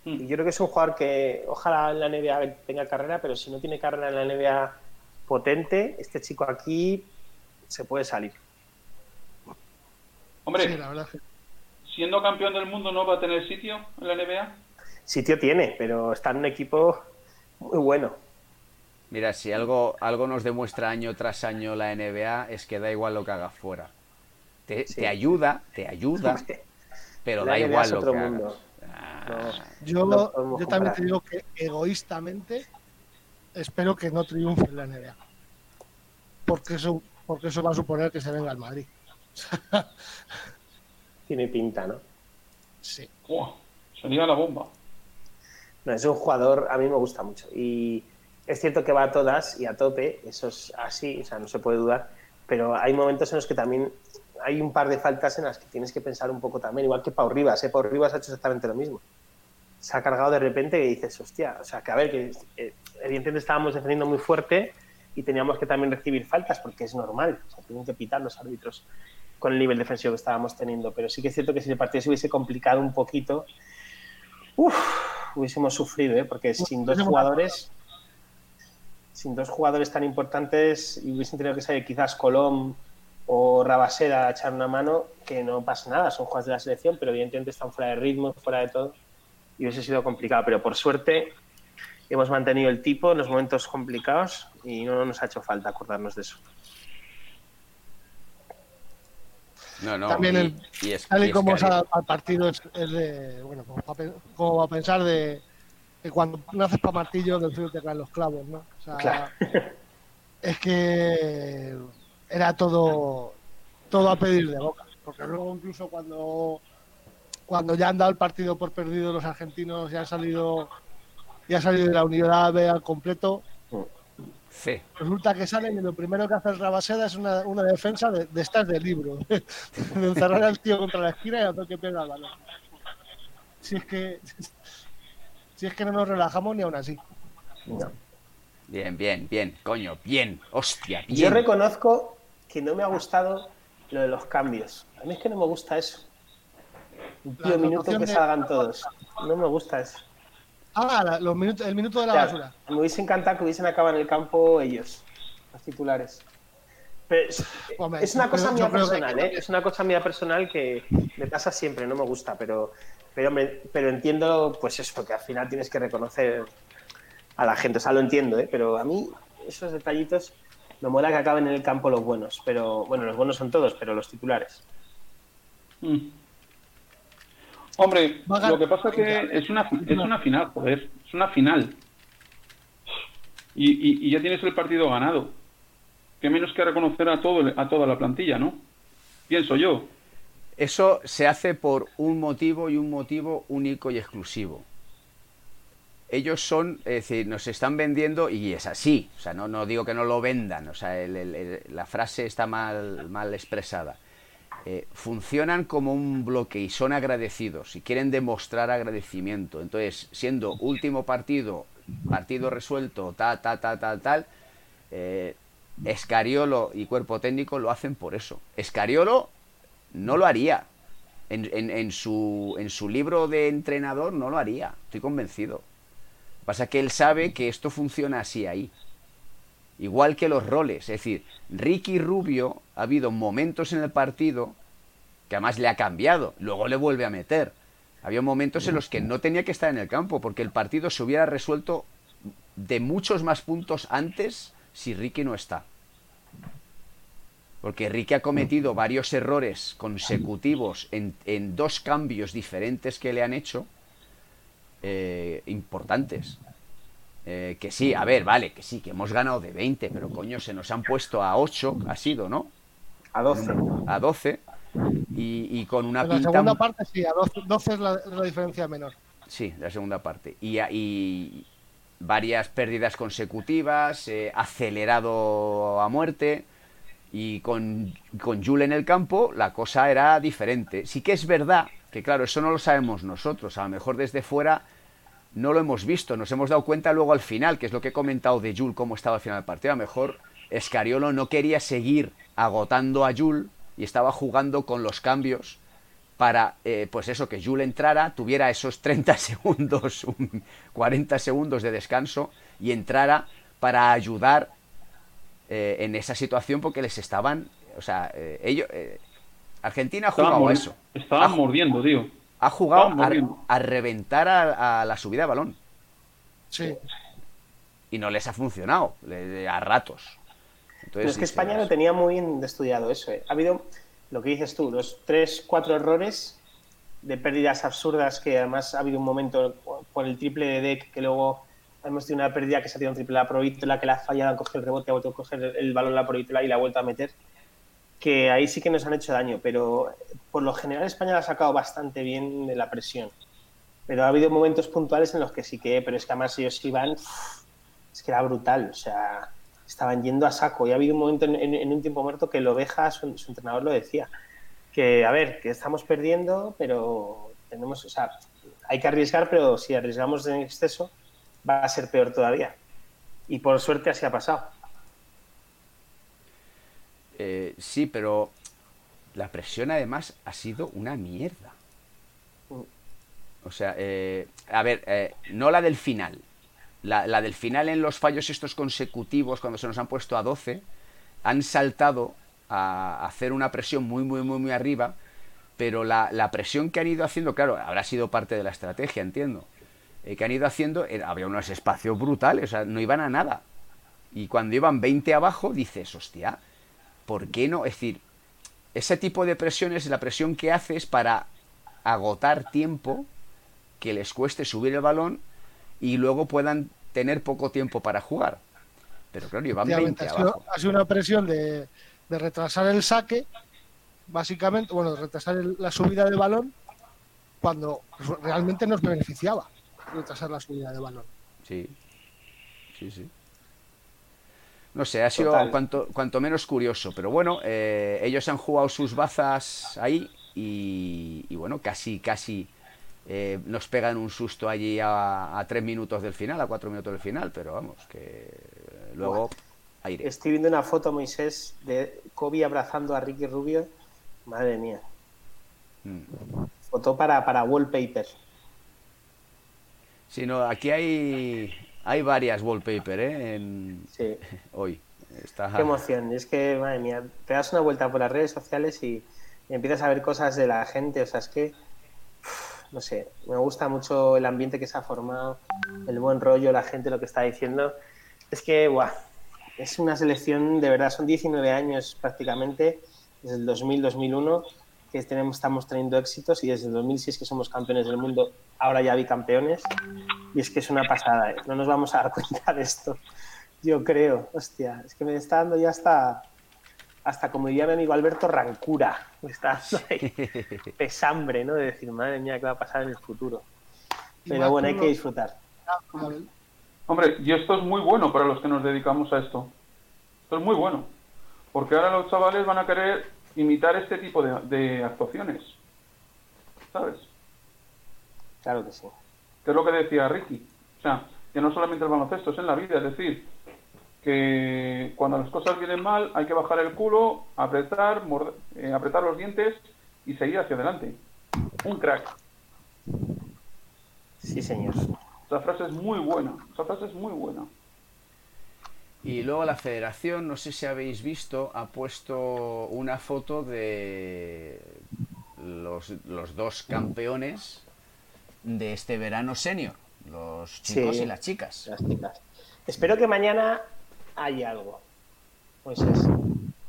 Mm. Y yo creo que es un jugador que ojalá en la NBA tenga carrera, pero si no tiene carrera en la NBA potente, este chico aquí se puede salir. Hombre, Sí, la verdad que siendo campeón del mundo no va a tener sitio en la NBA. Sitio tiene, pero está en un equipo muy bueno. Mira, si algo, algo nos demuestra año tras año la NBA es que da igual lo que haga fuera. Te, Sí. te ayuda, te ayuda, pero La da NBA igual es lo otro que mundo. hagas. Ah, No. yo, No yo también te digo que egoístamente espero que no triunfe en la NBA. Porque eso, porque eso va a suponer que se venga al Madrid. Tiene pinta, ¿no? Sí. ¡Buah! Sería la bomba. No, es un jugador, a mí me gusta mucho. Y es cierto que va a todas y a tope, eso es así, o sea, no se puede dudar. Pero hay momentos en los que también hay un par de faltas en las que tienes que pensar un poco también, igual que Pau Rivas, ¿eh? Pau Rivas ha hecho exactamente lo mismo. Se ha cargado de repente y dices, hostia, o sea, que a ver, que eh, evidentemente estábamos defendiendo muy fuerte y teníamos que también recibir faltas porque es normal, o sea, tienen que pitar los árbitros con el nivel defensivo que estábamos teniendo. Pero sí que es cierto que si el partido se hubiese complicado un poquito, uff, hubiésemos sufrido, ¿eh? porque sin dos jugadores, sin dos jugadores tan importantes, y hubiesen tenido que salir quizás Colom o Rabaseda a echar una mano, que no pasa nada, son jugadores de la selección, pero evidentemente están fuera de ritmo, fuera de todo, y hubiese sido complicado. Pero por suerte hemos mantenido el tipo en los momentos complicados y no nos ha hecho falta acordarnos de eso. No, no, También el- y es- Tal y y es como cari- al, al partido es, es de. Bueno, como va, a pe- como va a pensar de que cuando naces para martillo del frío te caen los clavos, ¿no? O sea, Claro. es que era todo todo a pedir de boca. Porque luego incluso cuando cuando ya han dado el partido por perdido los argentinos ya han salido ya han salido de la unidad B al completo, Sí, resulta que salen y lo primero que hace el Rabaseda es una, una defensa de, de estas de libro, de encerrar al tío contra la esquina y hacer que pierda el balón. Si es que si es que no nos relajamos ni aún así. No. bien, bien, bien, coño, bien, hostia, bien. Yo reconozco que no me ha gustado lo de los cambios. A mí es que no me gusta eso. Un tío minuto que de- salgan todos. No me gusta eso. Ah, los minutos, el minuto de la Ya, basura. me hubiese encantado que hubiesen acabado en el campo ellos, los titulares. Pero es, Hombre, es una cosa mía que- personal, ¿eh? Es una cosa mía personal que me pasa siempre, no me gusta, pero, pero, pero entiendo, pues eso, que al final tienes que reconocer a la gente. O sea, lo entiendo, ¿eh? Pero a mí esos detallitos me mola que acaben en el campo los buenos. Pero, bueno, los buenos son todos, pero los titulares. Mm. Hombre, lo que pasa es que es una, es una final, joder, es una final. Y, y- y ya tienes el partido ganado. Que menos que reconocer a, todo, a toda la plantilla, ¿no? Pienso yo. Eso se hace por un motivo y un motivo único y exclusivo. Ellos son, es decir, nos están vendiendo y es así. O sea, no, digo que no lo vendan, o sea, el- la frase está mal, mal expresada. Eh, funcionan como un bloque y son agradecidos y quieren demostrar agradecimiento. Entonces, siendo último partido, partido resuelto, ta, ta, ta, ta, tal, eh, Escariolo y cuerpo técnico lo hacen por eso. Escariolo no lo haría. En su libro de entrenador no lo haría, estoy convencido. Pasa que él sabe que esto funciona así ahí. Igual que los roles. Es decir, Ricky Rubio ha habido momentos en el partido que además le ha cambiado. Luego le vuelve a meter. Había momentos en los que no tenía que estar en el campo porque el partido se hubiera resuelto de muchos más puntos antes si Ricky no está. Porque Ricky ha cometido varios errores consecutivos en, en dos cambios diferentes que le han hecho eh, importantes. Eh, que sí, a ver, vale, que sí, que hemos ganado de 20, pero coño, se nos han puesto a 8, ha sido, ¿no? A 12. A 12. Y, y con una En la pinta. segunda parte sí, a 12, 12 es, la, la diferencia menor. Sí, la segunda parte. Y, y varias pérdidas consecutivas, eh, acelerado a muerte. Y con, con Jule en el campo la cosa era diferente. Sí que es verdad que, claro, eso no lo sabemos nosotros. A lo mejor desde fuera no lo hemos visto. Nos hemos dado cuenta luego al final, que es lo que he comentado de Jule, cómo estaba al final del partido. A lo mejor Escariolo no quería seguir agotando a Jule y estaba jugando con los cambios para, eh, pues eso, que Jule entrara, tuviera esos 30 segundos, un 40 segundos de descanso y entrara para ayudar eh, en esa situación porque les estaban, o sea, eh, ellos, Argentina ha jugado a eso, estaban mordiendo, tío. ha jugado mordiendo. a, a reventar a, a la subida de balón Sí. y no les ha funcionado a ratos. Entonces, Pero es que dices, España lo tenía muy bien estudiado eso. ¿eh? Ha habido, lo que dices tú, los tres, cuatro errores de pérdidas absurdas que además ha habido un momento por el triple de deck que luego hemos tenido una pérdida que se ha tenido un triple a la Provítola que la ha fallado, ha cogido el rebote, ha vuelto a coger el, balón la Provítola y la ha vuelto a meter. Que ahí sí que nos han hecho daño, pero por lo general España la ha sacado bastante bien de la presión. Pero ha habido momentos puntuales en los que sí que, pero es que además ellos iban, es que era brutal, o sea, estaban yendo a saco. Y ha habido un momento en, un tiempo muerto que lo Oveja, su, su entrenador, lo decía. Que, a ver, que estamos perdiendo, pero tenemos, o sea, hay que arriesgar, pero si arriesgamos en exceso, va a ser peor todavía. Y por suerte así ha pasado. Eh, sí, pero la presión además ha sido una mierda. O sea, eh, a ver, eh, no la del final. La, del final en los fallos estos consecutivos, cuando se nos han puesto a 12, han saltado a hacer una presión muy, muy, muy, muy arriba, pero la, presión que han ido haciendo, claro, habrá sido parte de la estrategia, entiendo, eh, que han ido haciendo, había unos espacios brutales, o sea, no iban a nada. Y cuando iban 20 abajo, dices, hostia, ¿por qué no? Es decir, ese tipo de presiones, la presión que haces para agotar tiempo que les cueste subir el balón y luego puedan tener poco tiempo para jugar. Pero claro, Efectivamente, 20 ha, sido, abajo. ha sido una presión de, de retrasar el saque, básicamente, bueno, de retrasar el- la subida de balón, cuando realmente nos beneficiaba retrasar la subida de balón. Sí, sí, sí. No sé, ha sido cuanto, cuanto menos curioso, pero bueno, eh, ellos han jugado sus bazas ahí y, y bueno, casi, casi eh, nos pegan un susto allí a, a tres minutos del final, a cuatro minutos del final, pero vamos, que luego aire. Estoy viendo una foto, Moisés, de Kobe abrazando a Ricky Rubio. Madre mía. Mm. Foto para, para wallpaper. Sí, no, aquí hay, hay varias wallpaper, ¿eh? En, Sí. hoy. Está, Qué emoción. Es que, madre mía, te das una vuelta por las redes sociales y, empiezas a ver cosas de la gente. O sea, es que, no sé, me gusta mucho el ambiente que se ha formado, el buen rollo, la gente, lo que está diciendo. Es que, guau, es una selección, de verdad, son 19 años prácticamente, desde el 2000-2001, que tenemos, estamos teniendo éxitos y desde el 2006 que somos campeones del mundo, ahora ya bicampeones. Y es que es una pasada, ¿eh? no nos vamos a dar cuenta de esto. Yo creo, hostia, es que me está dando ya hasta, hasta como diría mi amigo Alberto, rancura. Me está dando ahí pesambre, ¿no? De decir, madre mía, ¿qué va a pasar en el futuro? Pero bueno, hay que disfrutar. Hombre, y esto es muy bueno para los que nos dedicamos a esto. Esto es muy bueno. Porque ahora los chavales van a querer imitar este tipo de, de actuaciones. ¿Sabes? Claro que sí. Que es lo que decía Ricky. O sea, que no solamente el baloncesto, es en la vida. Es decir, que cuando las cosas vienen mal hay que bajar el culo, apretar, morder- eh, apretar los dientes y seguir hacia adelante. Un crack. Sí, señor. Esa frase es muy buena. Esa frase es muy buena. Y luego la federación, no sé si habéis visto, ha puesto una foto de los, los dos campeones de este verano senior, los chicos Sí. y las chicas. Las chicas. Espero que mañana haya algo. Moisés.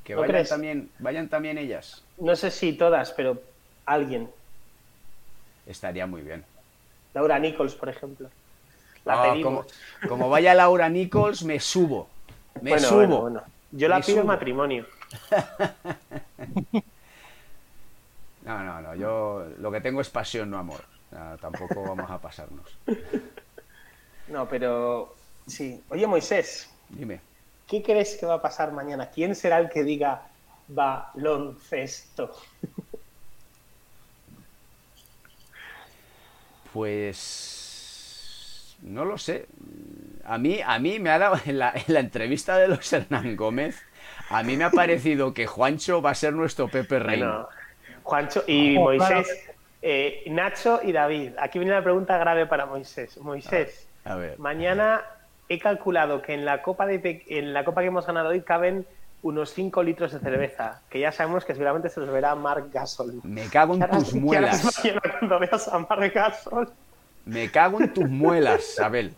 Que ¿No vayan crees? también, vayan también ellas. No sé si todas, pero alguien. Estaría muy bien. Laura Nichols, por ejemplo. La Ah, como vaya Laura Nichols, me subo. Me bueno, subo. bueno, bueno. Yo la Me pido subo. matrimonio. No, no, no. Yo lo que tengo es pasión, no amor. Tampoco vamos a pasarnos. No, pero sí. Oye, Moisés, Dime. ¿qué crees que va a pasar mañana? ¿Quién será el que diga baloncesto? Pues no lo sé. A mí, a mí me ha dado en la, en la entrevista de los Hernán Gómez, a mí me ha parecido que Juancho va a ser nuestro Pepe Reina. Bueno, Juancho y Oh, Moisés, claro. eh, Nacho y David. Aquí viene la pregunta grave para Moisés. Moisés, A ver. mañana he calculado que en la copa de en la copa que hemos ganado hoy caben unos 5 litros de cerveza, que ya sabemos que seguramente se los verá Mark Gasol. Me cago en ¿Qué harás- tus muelas. mañana cuando veas a Mark Gasol? Me cago en tus muelas, Abel.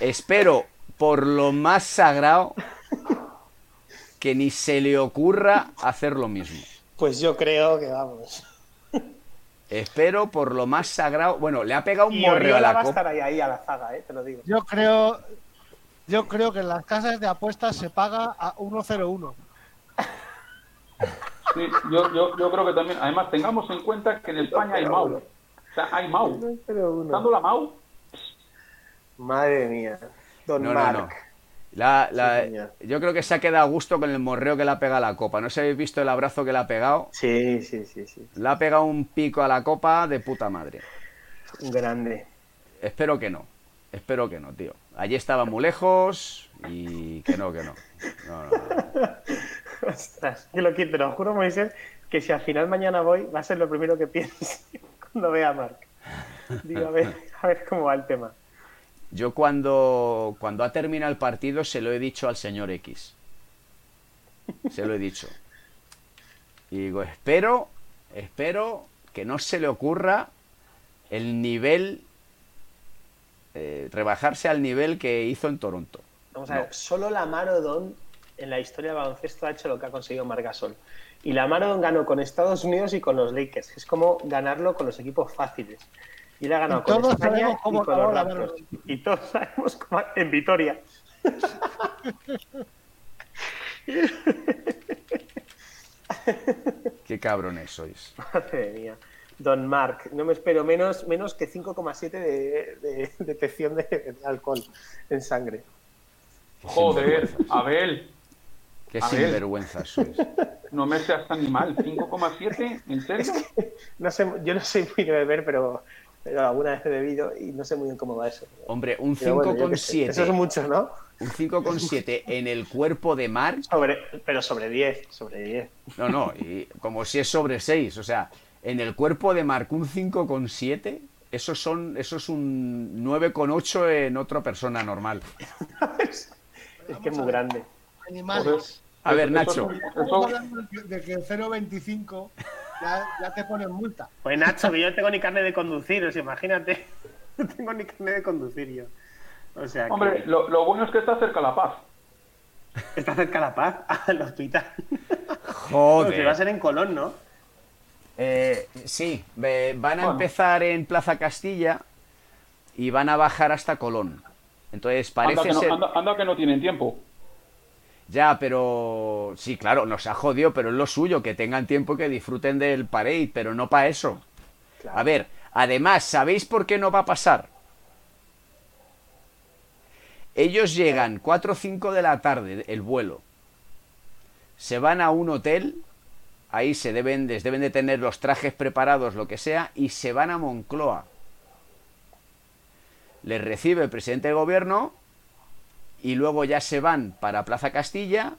Espero, por lo más sagrado, que ni se le ocurra hacer lo mismo. Pues yo creo que vamos. Espero, por lo más sagrado. Bueno, le ha pegado un morreo a la va a copa. estar ahí, ahí a la zaga, eh, te lo digo. Yo creo, yo creo que en las casas de apuestas se paga a 1.01. Sí, yo, yo, yo creo que también, además, tengamos en cuenta que en España hay Mau. O sea, hay Mau. Dando la Mau, Madre mía. Don No, no, Mark. no. La- la- Sí, señor. yo creo que se ha quedado a gusto con el morreo que le ha pegado a la copa. No sé si habéis visto el abrazo que le ha pegado. Sí, sí, sí, sí. Le ha pegado un pico a la copa de puta madre. Un grande. Espero que no. Espero que no, tío. Allí estaba muy lejos y que no, que no. No, no, no. Ostras, yo lo quiero, te lo juro, Moisés, que si al final mañana voy, va a ser lo primero que piense cuando vea a Mark. Digo, a ver, a ver cómo va el tema. Yo cuando, cuando ha terminado el partido se lo he dicho al señor X. Se lo he dicho. Y digo, espero, espero que no se le ocurra el nivel, eh, rebajarse al nivel que hizo en Toronto. Vamos a ver, solo la Marodon en la historia del baloncesto ha hecho lo que ha conseguido Marc Gasol. Y la Marodon ganó con Estados Unidos y con los Lakers. Es como ganarlo con los equipos fáciles. Y la ha ganado Y con todos España sabemos cómo y con los Raptors. Y todos sabemos cómo en Vitoria. Qué cabrones sois. Madre mía. Don Mark, no me espero menos, menos que 5,7 de, de detección de, de alcohol en sangre. joder, Abel, Qué A ver. sinvergüenzas sois. no me seas animal, 5,7, ¿en serio? No sé, yo no soy muy de beber, pero, pero alguna vez he bebido y no sé muy bien cómo va eso. Hombre, un Pero bueno. Eso es 5,7. mucho, ¿no? Un 5,7 en el cuerpo de Mark. Sobre, pero sobre 10, sobre 10. No, no, y como si es sobre 6. O sea, en el cuerpo de Mark un 5,7. Eso, son, eso es un 9,8 en otra persona normal. Es que es muy grande. Animales. A ver, Nacho. de que- de que 0.25 ya, ya te ponen multa. Pues Nacho, que yo no tengo ni carne de conducir, o sea, imagínate. No tengo ni carne de conducir yo. O sea, que Hombre, lo, lo bueno es que está cerca La Paz. está cerca La Paz, al hospital. Joder. Pues va a ser en Colón, ¿no? Eh, sí, van a Bueno. empezar en Plaza Castilla y van a bajar hasta Colón. Entonces Anda parece que, no, ser. anda- anda que no tienen tiempo. Ya, pero. Sí, claro, nos ha jodido, pero es lo suyo, que tengan tiempo y que disfruten del parade, pero no para eso. Claro. A ver, Además, ¿sabéis por qué no va a pasar? Ellos llegan 4 o 5 de la tarde, el vuelo. Se van a un hotel, ahí se deben, les deben de tener los trajes preparados, lo que sea, y se van a Moncloa. Les recibe el presidente del gobierno y luego ya se van para Plaza Castilla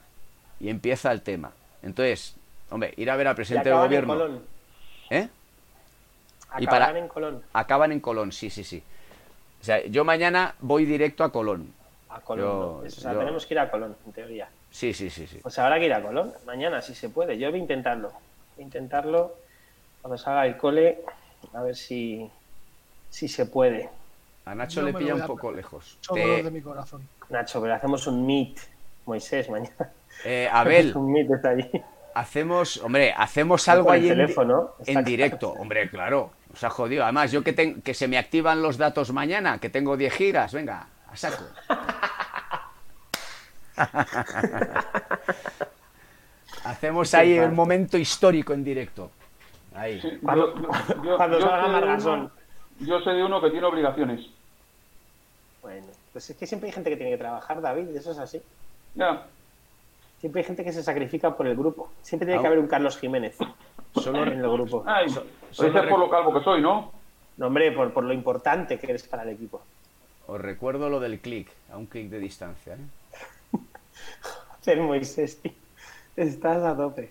y empieza el tema. Entonces, hombre, ir a ver al Y presidente del acaban en gobierno. Colón. ¿Eh? Y Acabarán para- en Colón. Acaban en Colón, sí, sí, sí. O sea, yo mañana voy directo a Colón. A Colón. Yo- ¿no? Eso, o sea, yo- tenemos que ir a Colón, en teoría. Sí, sí, sí, sí. Pues habrá que ir a Colón, mañana, si se puede. Yo voy a intentarlo. Voy a intentarlo cuando salga el cole, a ver si, si se puede. A Nacho Yo le pilla un a- poco lejos. Son Te- de mi corazón. Nacho, pero hacemos un meet, Moisés, mañana. eh, Abel, un meet está allí. hacemos, hombre, hacemos algo Con el ahí teléfono, en directo. Hombre, claro, nos ha jodido. Además, yo que, ten- que se me activan los datos mañana, que tengo 10 gigas, venga, a saco. Hacemos ahí el momento histórico en directo. Ahí. Cuando- cuando yo salga sé de Margasol. uno- Yo sé de uno que tiene obligaciones. Bueno, pues es que siempre hay gente que tiene que trabajar, David, eso es así. Ya, Siempre hay gente que se sacrifica por el grupo. Siempre tiene Ah. que haber un Carlos Jiménez Solo, en el grupo. Ay, solo puede ser rec- por lo calvo que soy, ¿no? No, hombre, por, por lo importante que eres para el equipo. Os recuerdo lo del clic, a un clic de distancia. ¿eh? Ser Moisés, tío. Estás a tope.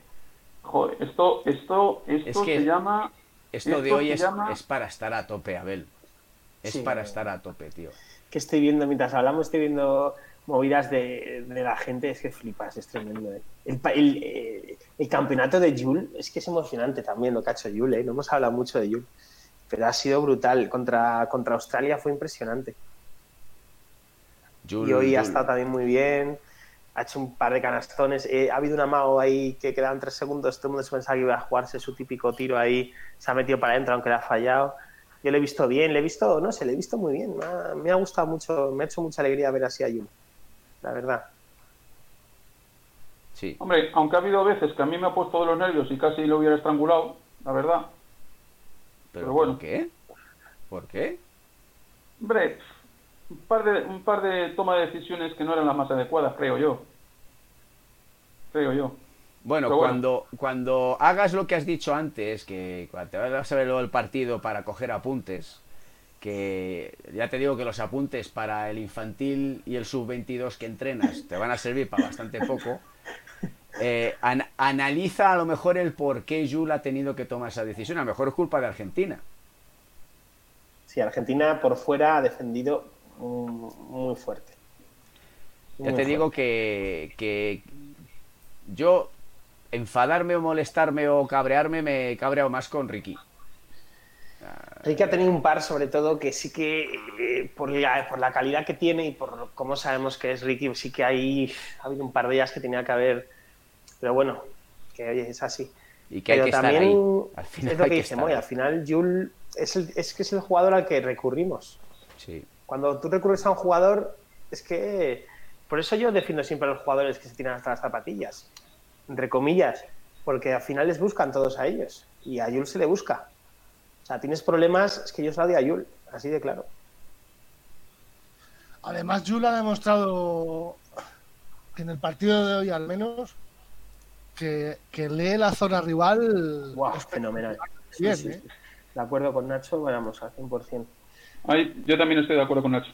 Joder, esto, esto, esto Es que se llama. Esto de hoy es, llama- es para estar a tope, Abel. Es Sí. para estar a tope, tío. Que estoy viendo mientras hablamos, estoy viendo movidas de, de la gente, es que flipas, es tremendo. ¿eh? El, eh, el campeonato de Jul es que es emocionante también lo que ha hecho Jul, ¿eh? no hemos hablado mucho de Jul, pero ha sido brutal. Contra, contra Australia fue impresionante. Jul- y hoy ha estado también muy bien, ha hecho un par de canastones. eh, ha habido un amago ahí que quedaban tres segundos, todo el mundo se pensaba que iba a jugarse su típico tiro ahí, se ha metido para adentro aunque le ha fallado. Yo le he visto bien, le he visto, no sé, le he visto muy bien. Me ha, me ha gustado mucho, me ha hecho mucha alegría ver así a Jul, la verdad. Sí. Hombre, aunque ha habido veces que a mí me ha puesto de los nervios y casi lo hubiera estrangulado, la verdad. Pero, Pero bueno. ¿por qué? ¿Por qué? Hombre, un par de, un par de toma de decisiones que no eran las más adecuadas, creo yo. Creo yo. Bueno, cuando, cuando hagas lo que has dicho antes, que cuando te vas a ver luego el partido para coger apuntes, que ya te digo que los apuntes para el infantil y el sub-22 que entrenas te van a servir para bastante poco, eh, an- analiza a lo mejor el por qué Jul ha tenido que tomar esa decisión. A lo mejor es culpa de Argentina. Sí, Argentina por fuera ha defendido mm, muy fuerte. Ya te digo que, que yo enfadarme o molestarme o cabrearme me he cabreado más con Ricky. Ricky ha tenido un par, sobre todo, que sí que eh, por, la, por la calidad que tiene y por cómo sabemos que es Ricky, sí que hay, ha habido un par de ellas que tenía que haber. Pero bueno, que oye, es así. Y que hay Pero estar también ahí. Al final es lo que dice Moy, al final Jul es, el- es que es el jugador al que recurrimos. Sí. Cuando tú recurres a un jugador, es que. Por eso yo defiendo siempre a los jugadores que se tiran hasta las zapatillas, entre comillas, porque al final les buscan todos a ellos y a Yul se le busca. O sea, tienes problemas, es que yo doy a Yul, así de claro. Además, Jul ha demostrado que en el partido de hoy, al menos, que, que lee la zona rival. Wow, es fenomenal. Bien, sí, ¿eh? sí. De acuerdo con Nacho, vamos, al 100%. Ahí, yo también estoy de acuerdo con Nacho.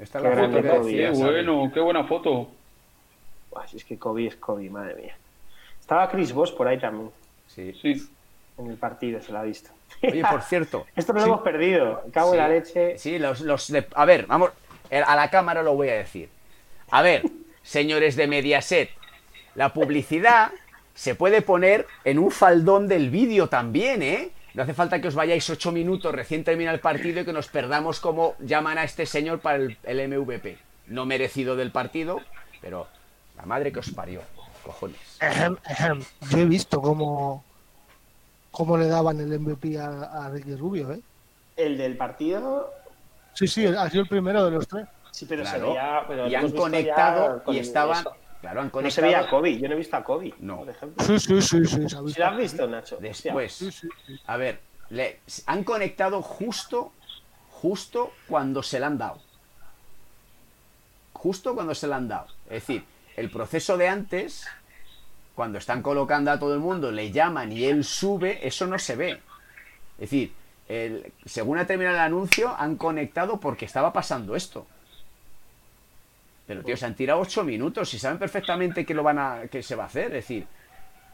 Esta es Qué la foto que Kobe, decías, Qué bueno, qué buena foto. Si es que Kobe es Kobe, madre mía. Estaba Chris Voss por ahí también, Sí. Sí. en el partido, se lo ha visto. Oye, por cierto. Esto lo sí, hemos perdido. Cago sí, en la leche. Sí, los, los de- A ver, vamos. A la cámara lo voy a decir. A ver, señores de Mediaset, la publicidad se puede poner en un faldón del vídeo también, ¿eh? No hace falta que os vayáis ocho minutos recién termina el partido y que nos perdamos como llaman a este señor para el, el MVP. No merecido del partido, pero la madre que os parió, cojones. Ejem, ejem. Yo he visto cómo, cómo le daban el MVP a, a Ricky Rubio, ¿eh? El del partido, Sí, sí, ha sido el primero de los tres. sí, pero se Claro. veía. Pero y han conectado con y estaban eso. Claro, han No conectado. se veía a Kobe, yo no he visto a Kobe, No. por ejemplo. Sí, sí, sí, sí. se ha ¿Sí visto. lo has visto, Nacho? Después. Sí, sí, sí. A ver, le, han conectado justo, justo cuando se la han dado. Justo cuando se la han dado. Es decir, el proceso de antes, cuando están colocando a todo el mundo, le llaman y él sube, eso no se ve. Es decir, el- según ha terminado el anuncio, han conectado porque estaba pasando esto. Pero, tío, se han tirado ocho minutos y saben perfectamente que lo van a, que se va a hacer. Es decir,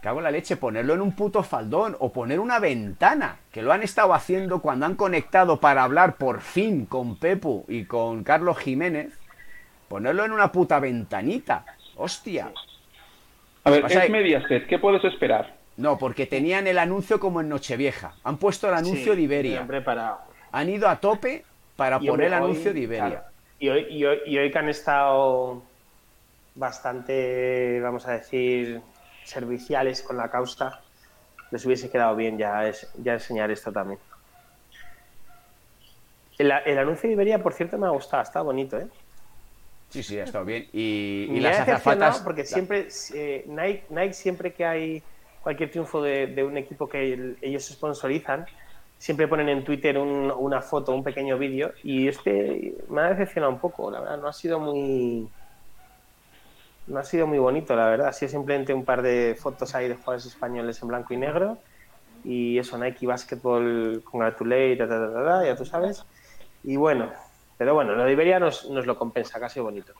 cago en la leche, ponerlo en un puto faldón o poner una ventana, que lo han estado haciendo cuando han conectado para hablar por fin con Pepu y con Carlos Jiménez. Ponerlo en una puta ventanita. Hostia. A ver, es Mediaset, ¿qué puedes esperar? No, porque tenían el anuncio como en Nochevieja. Han puesto el anuncio Sí, de Iberia. Han ido a tope para Y, poner el anuncio hoy, de Iberia. claro, y, hoy, y, hoy, y hoy que han estado bastante, vamos a decir, serviciales con la causa, les hubiese quedado bien ya, es, ya enseñar esto también. El, el anuncio de Iberia, por cierto, me ha gustado, está bonito, ¿eh? Sí, sí, ha estado bien. Y, y las azafatas. porque siempre eh, Nike, Nike siempre que hay cualquier triunfo de, de un equipo que el- ellos sponsorizan siempre ponen en Twitter un- una foto un pequeño vídeo y este me ha decepcionado un poco la verdad no ha sido muy no ha sido muy bonito la verdad. Ha sido simplemente un par de fotos ahí de jugadores españoles en blanco y negro y eso Nike Basketball congratulate ta, ta, ta, ya tú sabes. Y bueno pero bueno lo de Iberia nos, nos lo compensa casi bonito.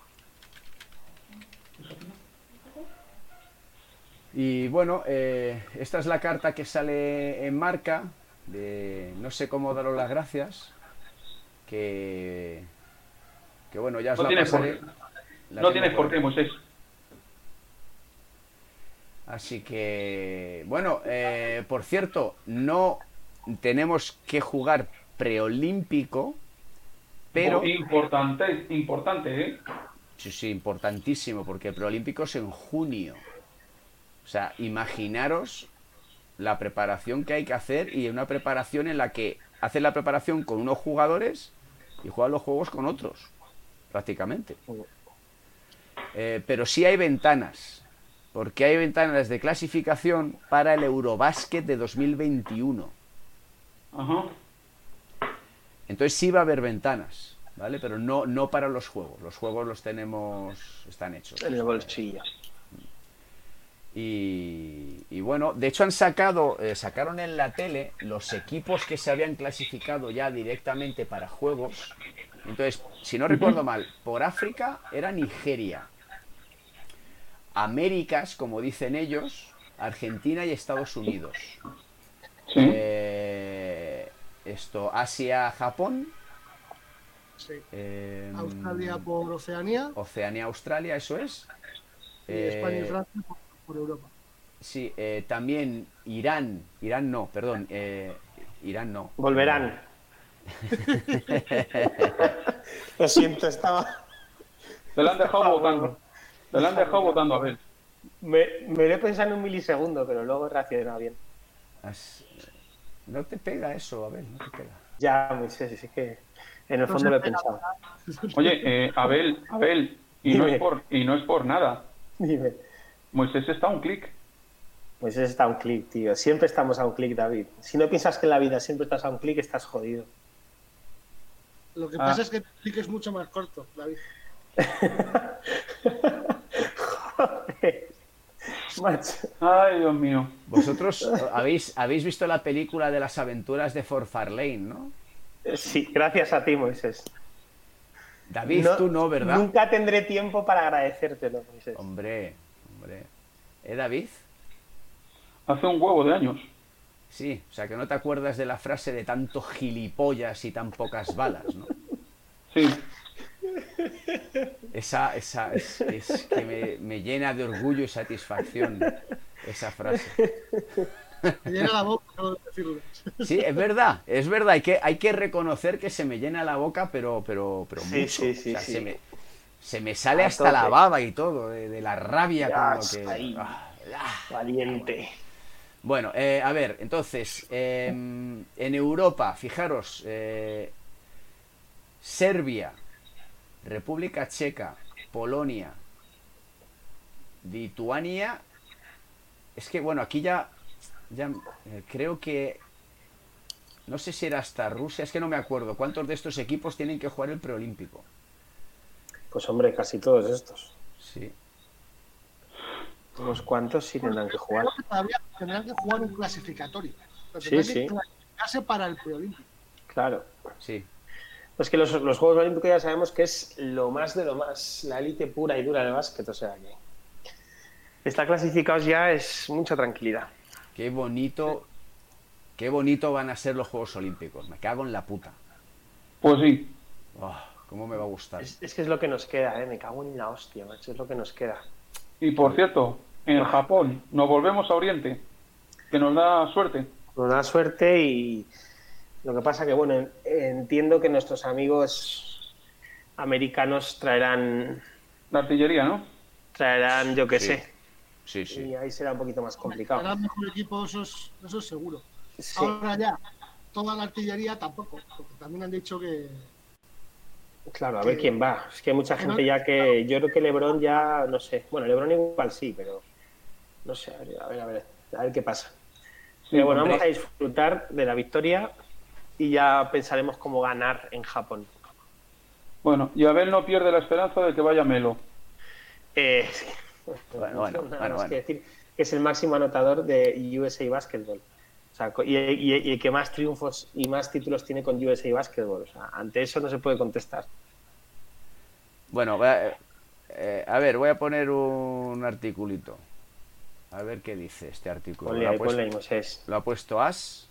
Y bueno, eh, esta es la carta que sale en marca. De no sé cómo daros las gracias. Que. Que bueno, ya os No la tienes por. La no tienes por qué, Moisés. Así que, bueno, eh, por cierto, no tenemos que jugar preolímpico, pero... Importante, importante, ¿eh? Sí, sí, importantísimo, porque el preolímpico es en junio. O sea, imaginaros la preparación que hay que hacer y una preparación en la que haces la preparación con unos jugadores y juegas los juegos con otros, prácticamente. Eh, pero sí hay ventanas, porque hay ventanas de clasificación para el Eurobásquet de 2021. Ajá. Entonces sí va a haber ventanas, ¿vale? Pero no, no para los juegos. Los juegos los tenemos, están hechos. en el bolsillo Y, y bueno, de hecho han sacado, eh, sacaron en la tele los equipos que se habían clasificado ya directamente para juegos. Entonces, si no recuerdo mal, por África era Nigeria. Américas, como dicen ellos, Argentina y Estados Unidos. Sí. Eh, esto, Asia, Japón. Sí. eh, Australia por Oceanía Oceanía, Australia, eso es. y España y Eh, Francia por, por Europa. Sí, eh, también Irán, Irán no, perdón, eh, Irán no. volverán lo siento estaba Te la han dejado votando. Te la han dejado votando, a ver. me, me lo he pensado en un milisegundo pero luego he reaccionado bien No te pega eso, a ver, no te pega. ya Moisés es que en el fondo lo he pega. pensado Oye, eh, Abel, Abel, y no, es por, y no es por nada. Dime. Moisés está a un clic. Moisés está a un clic tío siempre estamos a un clic David si no piensas que en la vida siempre estás a un clic estás jodido Lo que Ah. pasa es que el clic es mucho más corto, David. Joder. Macho. Ay, Dios mío. Vosotros habéis, habéis visto la película de las aventuras de Forfarlane, ¿no? Sí, gracias a ti, Moisés. David, tú no, ¿verdad? Nunca tendré tiempo para agradecértelo, Moisés. Hombre, hombre. ¿Eh, David? Hace un huevo de años. Sí, o sea que no te acuerdas de la frase de tanto gilipollas y tan pocas balas, ¿no? Sí. Esa, esa es, es que me, me llena de orgullo y satisfacción esa frase. Me llena la boca de decirlo. Sí, es verdad, es verdad, hay que, hay que reconocer que se me llena la boca, pero, pero, pero Sí, mucho. sí, sí, O sea, sí. Se, me, se me sale A hasta la baba y todo, de, de la rabia Ya, con lo que... ahí. Ah, ah. Valiente. Bueno, eh, a ver, entonces, eh, en Europa, fijaros, eh, Serbia, República Checa, Polonia, Lituania. Es que bueno, aquí ya, ya eh, creo que no sé si era hasta Rusia, es que no me acuerdo cuántos de estos equipos tienen que jugar el preolímpico. Pues hombre, casi todos estos. Sí. Unos cuantos sí tendrán que jugar. Todavía tendrán que jugar un clasificatorio. Pero Sí, tendrán que sí. clasificarse para el preolímpico. Claro. Sí. Pues que los, los Juegos Olímpicos ya sabemos que es lo más de lo más, la élite pura y dura del básquet, o sea que estar clasificados ya es mucha tranquilidad. Qué bonito, qué bonito van a ser los Juegos Olímpicos. Me cago en la puta. Pues sí. Oh, ¿Cómo me va a gustar? Es, es que es lo que nos queda, ¿eh? me cago en la hostia, macho, es lo que nos queda. Y por cierto, en Japón nos volvemos a Oriente, que nos da suerte. Nos da suerte y lo que pasa que, bueno, en- entiendo que nuestros amigos americanos traerán, La artillería, ¿no? traerán yo qué Sí. sé, Sí, y sí. ahí será un poquito más complicado. el mejor equipo, eso es, eso es seguro. Sí. Ahora ya, toda la artillería tampoco, porque también han dicho que Claro, a ver quién va. Es que hay mucha gente ya que. Yo creo que Lebron ya. No sé. Bueno, Lebron igual sí, pero. No sé. A ver, a ver, a ver, a ver qué pasa. pero bueno, hombre. vamos a disfrutar de la victoria y ya pensaremos cómo ganar en Japón. Bueno, y Abel no pierde la esperanza de que vaya Melo. Eh, sí. Bueno, bueno, Nada bueno, más bueno. que decir que es el máximo anotador de USA Basketball. O sea, y, y- y el que más triunfos y más títulos tiene con USA Basketball. O sea, ante eso no se puede contestar. Bueno, eh, a ver, voy a poner un articulito. A ver qué dice este artículo. Ponle Lo ha puesto- ponle. Lo ha puesto As.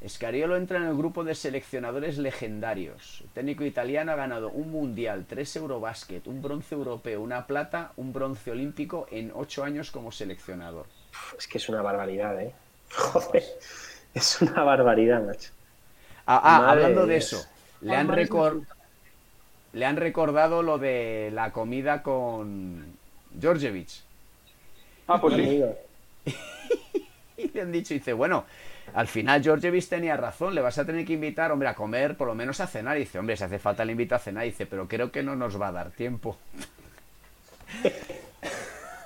Escariolo entra en el grupo de seleccionadores legendarios. El técnico italiano ha ganado un mundial, tres Eurobasket, un bronce europeo, una plata, un bronce olímpico en ocho años como seleccionador. Es que es una barbaridad, ¿eh? Joder, es una barbaridad, macho. Ah, ah, hablando de eso, le han, recor- le han recordado lo de la comida con Georgievich. Ah, pues sí. Y le han dicho, dice, bueno, al final Georgievich tenía razón, le vas a tener que invitar, hombre, a comer, por lo menos a cenar. Y dice, hombre, si hace falta le invito a cenar. Y dice, pero creo que no nos va a dar tiempo.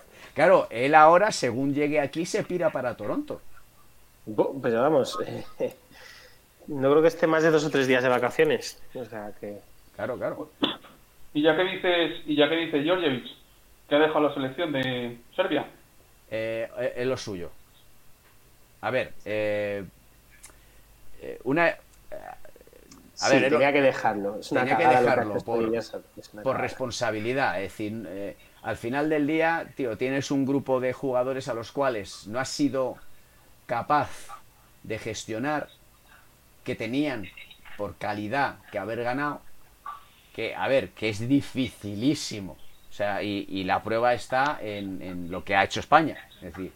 claro, él ahora, según llegue aquí, se pira para Toronto. Pero vamos, eh, no creo que esté más de dos o tres días de vacaciones. O sea que. Claro, claro. Y ya que dices, y ya que dice Georgievich, que ha dejado la selección de Serbia. Eh, eh, es lo suyo. A ver, eh, eh, una... eh, a sí, ver, lo- tenía que dejarlo. Es una tenía que dejarlo por- Villas, es una por cagada. responsabilidad. Es decir, eh, al final del día, tío, tienes un grupo de jugadores a los cuales no has sido capaz de gestionar que tenían por calidad que haber ganado. Que, a ver, que es dificilísimo. O sea, y, y la prueba está en, en lo que ha hecho España. Es decir,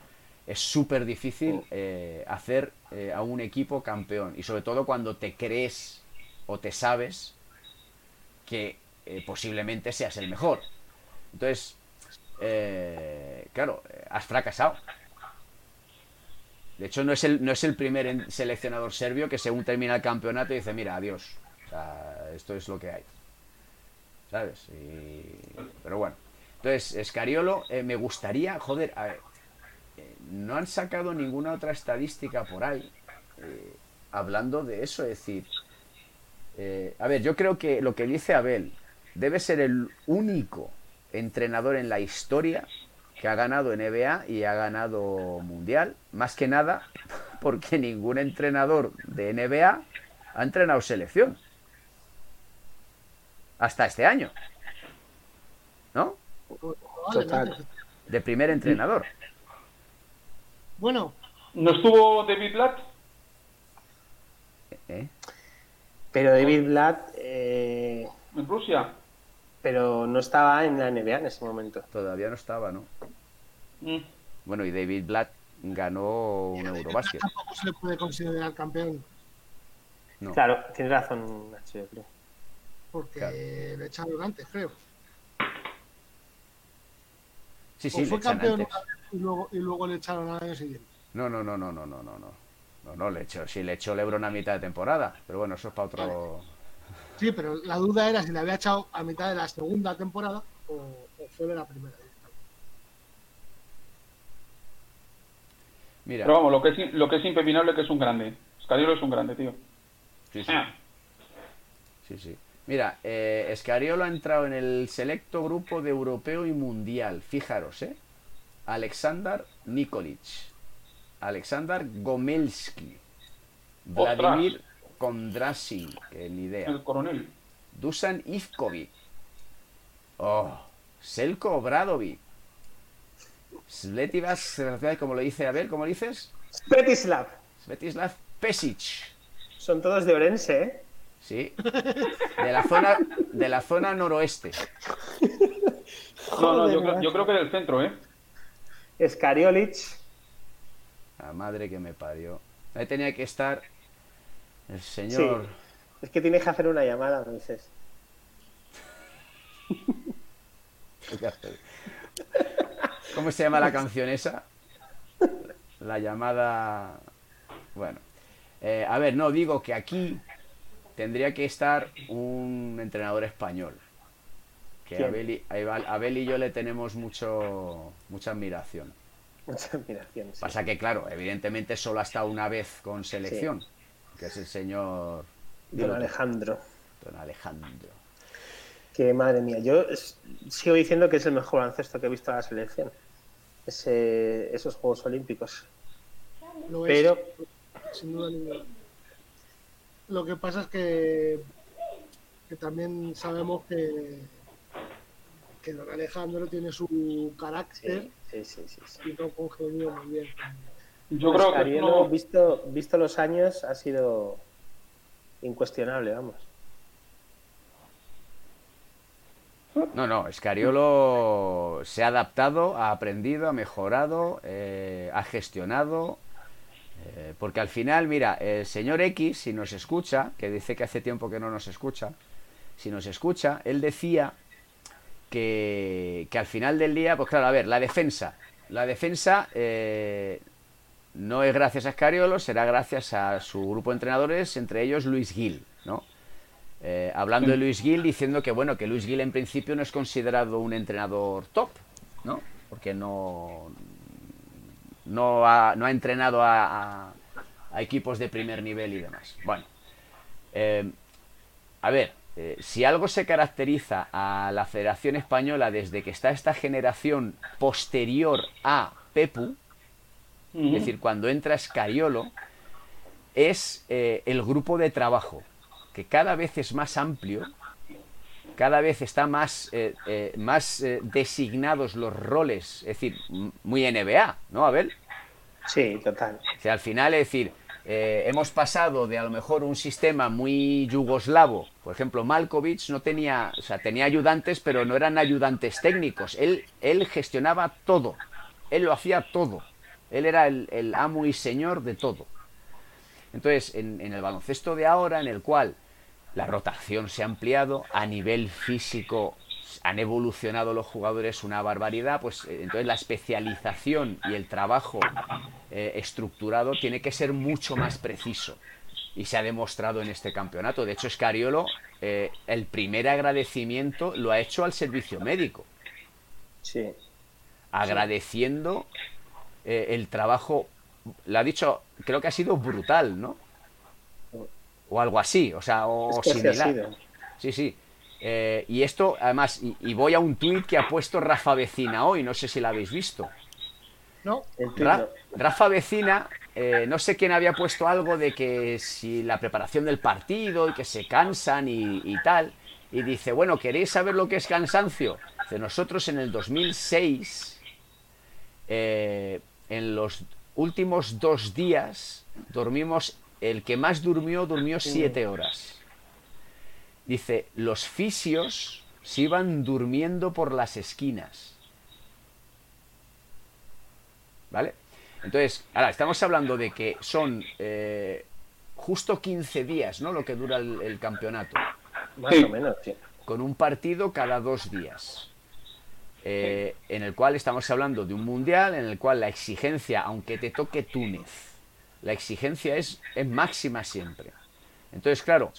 es súper difícil eh, hacer eh, a un equipo campeón. Y sobre todo cuando te crees o te sabes que eh, posiblemente seas el mejor. Entonces, claro, has fracasado. De hecho, no es el, no es el primer seleccionador serbio que según termina el campeonato dice, mira, adiós. Esto es lo que hay. ¿Sabes? Y- Pero bueno. Entonces, Escariolo, eh, me gustaría, joder, a ver, eh, no han sacado ninguna otra estadística por ahí eh, hablando de eso, es decir, a ver, yo creo que lo que dice Abel debe ser el único entrenador en la historia que ha ganado NBA y ha ganado Mundial, más que nada porque ningún entrenador de NBA ha entrenado selección. Hasta este año. ¿No? Probablemente. De primer entrenador. Bueno, ¿No estuvo David Blatt? ¿eh? Pero David Blatt, eh, En Rusia. Pero no estaba en la NBA en ese momento. Todavía no estaba, ¿no? Mm. Bueno, y David Blatt ganó un Eurobasket. tampoco se le puede considerar campeón No. Claro, tienes razón, Nacho, yo creo. porque Claro. le echaron antes, creo. Sí, o sí, le fue campeón antes. una vez y luego, y luego le echaron al año siguiente. No, no, no, no, no, no, no, no. No, no, le echó, sí, le echó Lebron a mitad de temporada. Pero bueno, eso es para otro. Sí, pero la duda era si le había echado a mitad de la segunda temporada o, fue de la primera. Mira. Pero vamos, lo que, es, lo que es impepinable es que es un grande. Escariolo es un grande, tío. Sí, sí. Ah. Sí, sí. Mira, eh, ha entrado en el selecto grupo de europeo y mundial. Fijaros, ¿eh? Alexander Nikolic. Alexander Gomelski. Vladimir Kondrasin, que ni idea, el coronel. Dusan Ivkovic, oh, Selko Obradovic, Svetivas, como lo dice, a ver, ¿cómo lo dices? Petislav. Svetislav Pesic. Son todos de Orense, ¿eh? Sí. De la zona, de la zona noroeste. No, no, yo, creo- yo creo que del centro, ¿eh? Skariolic. La madre que me parió. Ahí tenía que estar el señor. Es que tienes que hacer una llamada, Moisés. ¿Cómo se llama la canción esa? La llamada. Bueno. Eh, a ver, no, digo que aquí tendría que estar un entrenador español. Que. Abel, y, Abel- y yo le tenemos mucho mucha admiración. Mucha admiración. sí. Pasa que, claro, evidentemente solo ha estado una vez con selección, que es el señor Don Alejandro. Don Alejandro. Que madre mía, yo es- sigo diciendo que es el mejor baloncesto que he visto a la selección. Ese- esos Juegos Olímpicos. Lo es, Pero, sin duda ninguna. Lo que pasa es que, que también sabemos que, que don Alejandro tiene su carácter sí, sí, sí, sí, sí. y no congenió muy bien. Yo creo que Scariolo, no- visto, visto los años, ha sido incuestionable, vamos. No, no, Escariolo se ha adaptado, ha aprendido, ha mejorado, eh, ha gestionado. eh, porque al final, mira, el señor X, si nos escucha, que dice que hace tiempo que no nos escucha, si nos escucha, él decía que, que al final del día, pues claro, a ver, la defensa. La defensa eh, no es gracias a Escariolo, será gracias a su grupo de entrenadores, entre ellos Luis Gil, ¿no? Eh, hablando de Luis Gil, diciendo que bueno, que Luis Gil en principio no es considerado un entrenador top, ¿no? Porque no, no, ha, no ha entrenado a, equipos de primer nivel y demás. Bueno, eh, a ver, eh, si algo se caracteriza a la Federación Española desde que está esta generación posterior a Pepu, es decir, cuando entra Scariolo, es eh, el grupo de trabajo, que cada vez es más amplio, cada vez está más, eh, eh, más eh, designados los roles, es decir, muy NBA, ¿no, Abel? Sí, total. O sea, al final, es decir, eh, hemos pasado de a lo mejor un sistema muy yugoslavo, por ejemplo, Malkovich no tenía, o sea, tenía ayudantes, pero no eran ayudantes técnicos. Él, él gestionaba todo, él lo hacía todo, él era el, el amo y señor de todo. Entonces, en, en el baloncesto de ahora, en el cual la rotación se ha ampliado, a nivel físico han evolucionado los jugadores una barbaridad, pues eh, entonces la especialización y el trabajo eh, estructurado tiene que ser mucho más preciso. Y se ha demostrado en este campeonato. De hecho, Scariolo, eh, el primer agradecimiento lo ha hecho al servicio médico, Sí. agradeciendo eh, el trabajo, lo ha dicho, creo que ha sido brutal, ¿no? O algo así, o sea, o Es que así ha similar. sido. Sí, sí. Eh, y esto, además, y, y voy a un tuit que ha puesto Rafa Vecina hoy, no sé si lo habéis visto. ¿No? Ra-. Rafa Vecina, eh, no sé quién había puesto algo de que si la preparación del partido y que se cansan y, y tal. Y dice, bueno, ¿queréis saber lo que es cansancio? Dice, nosotros en el 2006, eh, en los últimos dos días, dormimos, el que más durmió, durmió siete horas. Dice, los fisios se iban durmiendo por las esquinas. ¿Vale? Entonces, ahora estamos hablando de que son eh, justo 15 días, ¿no? Lo que dura el, el campeonato, Más Sí. o menos, sí. con un partido cada dos días. Eh, en el cual estamos hablando de un mundial en el cual la exigencia, aunque te toque Túnez, la exigencia es, es máxima siempre. Entonces, claro,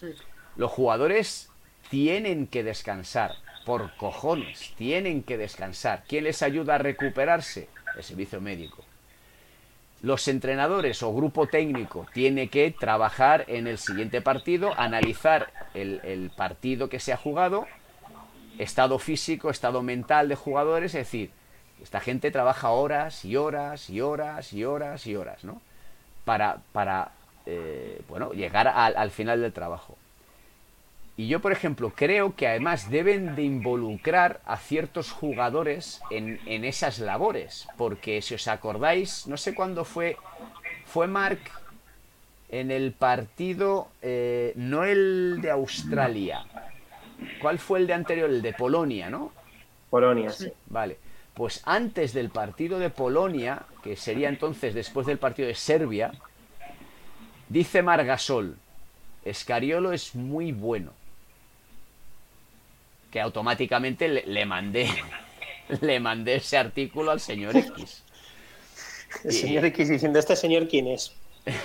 los jugadores tienen que descansar, por cojones, tienen que descansar. ¿Quién les ayuda a recuperarse? El servicio médico. los entrenadores o grupo técnico tiene que trabajar en el siguiente partido, analizar el, el partido que se ha jugado, estado físico, estado mental de jugadores, es decir, esta gente trabaja horas y horas y horas y horas y horas, ¿no? Para, para eh, bueno, llegar al, al final del trabajo. Y yo, por ejemplo, creo que además deben de involucrar a ciertos jugadores en, en esas labores. Porque si os acordáis, no sé cuándo fue, fue Mark en el partido, eh, no el de Australia. ¿Cuál fue el de anterior? El de Polonia, ¿no? Polonia, sí. Vale. Pues antes del partido de Polonia, que sería entonces después del partido de Serbia, dice Margasol, Escariolo es muy bueno. Que automáticamente le, le mandé le mandé ese artículo al señor X. El señor X diciendo, ¿este señor quién es?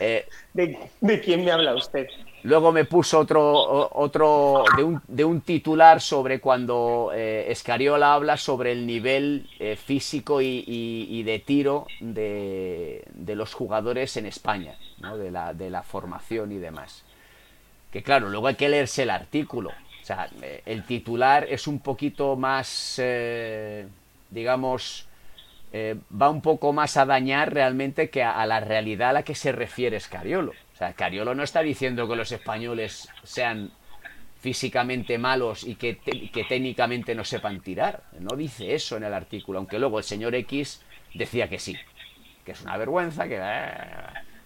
Eh, ¿De, de quién me habla usted? Luego me puso otro, otro de, un, de un titular sobre cuando eh, Escariola habla sobre el nivel eh, físico y, y- y de tiro de, de los jugadores en España, ¿no? de, la, de la formación y demás. Que claro, luego hay que leerse el artículo. O sea, eh, el titular es un poquito más, digamos, eh, va un poco más a dañar realmente que a, la realidad a la que se refiere Scariolo. O sea, Scariolo no está diciendo que los españoles sean físicamente malos y que, que técnicamente no sepan tirar. No dice eso en el artículo, aunque luego el señor X decía que sí, que es una vergüenza, que...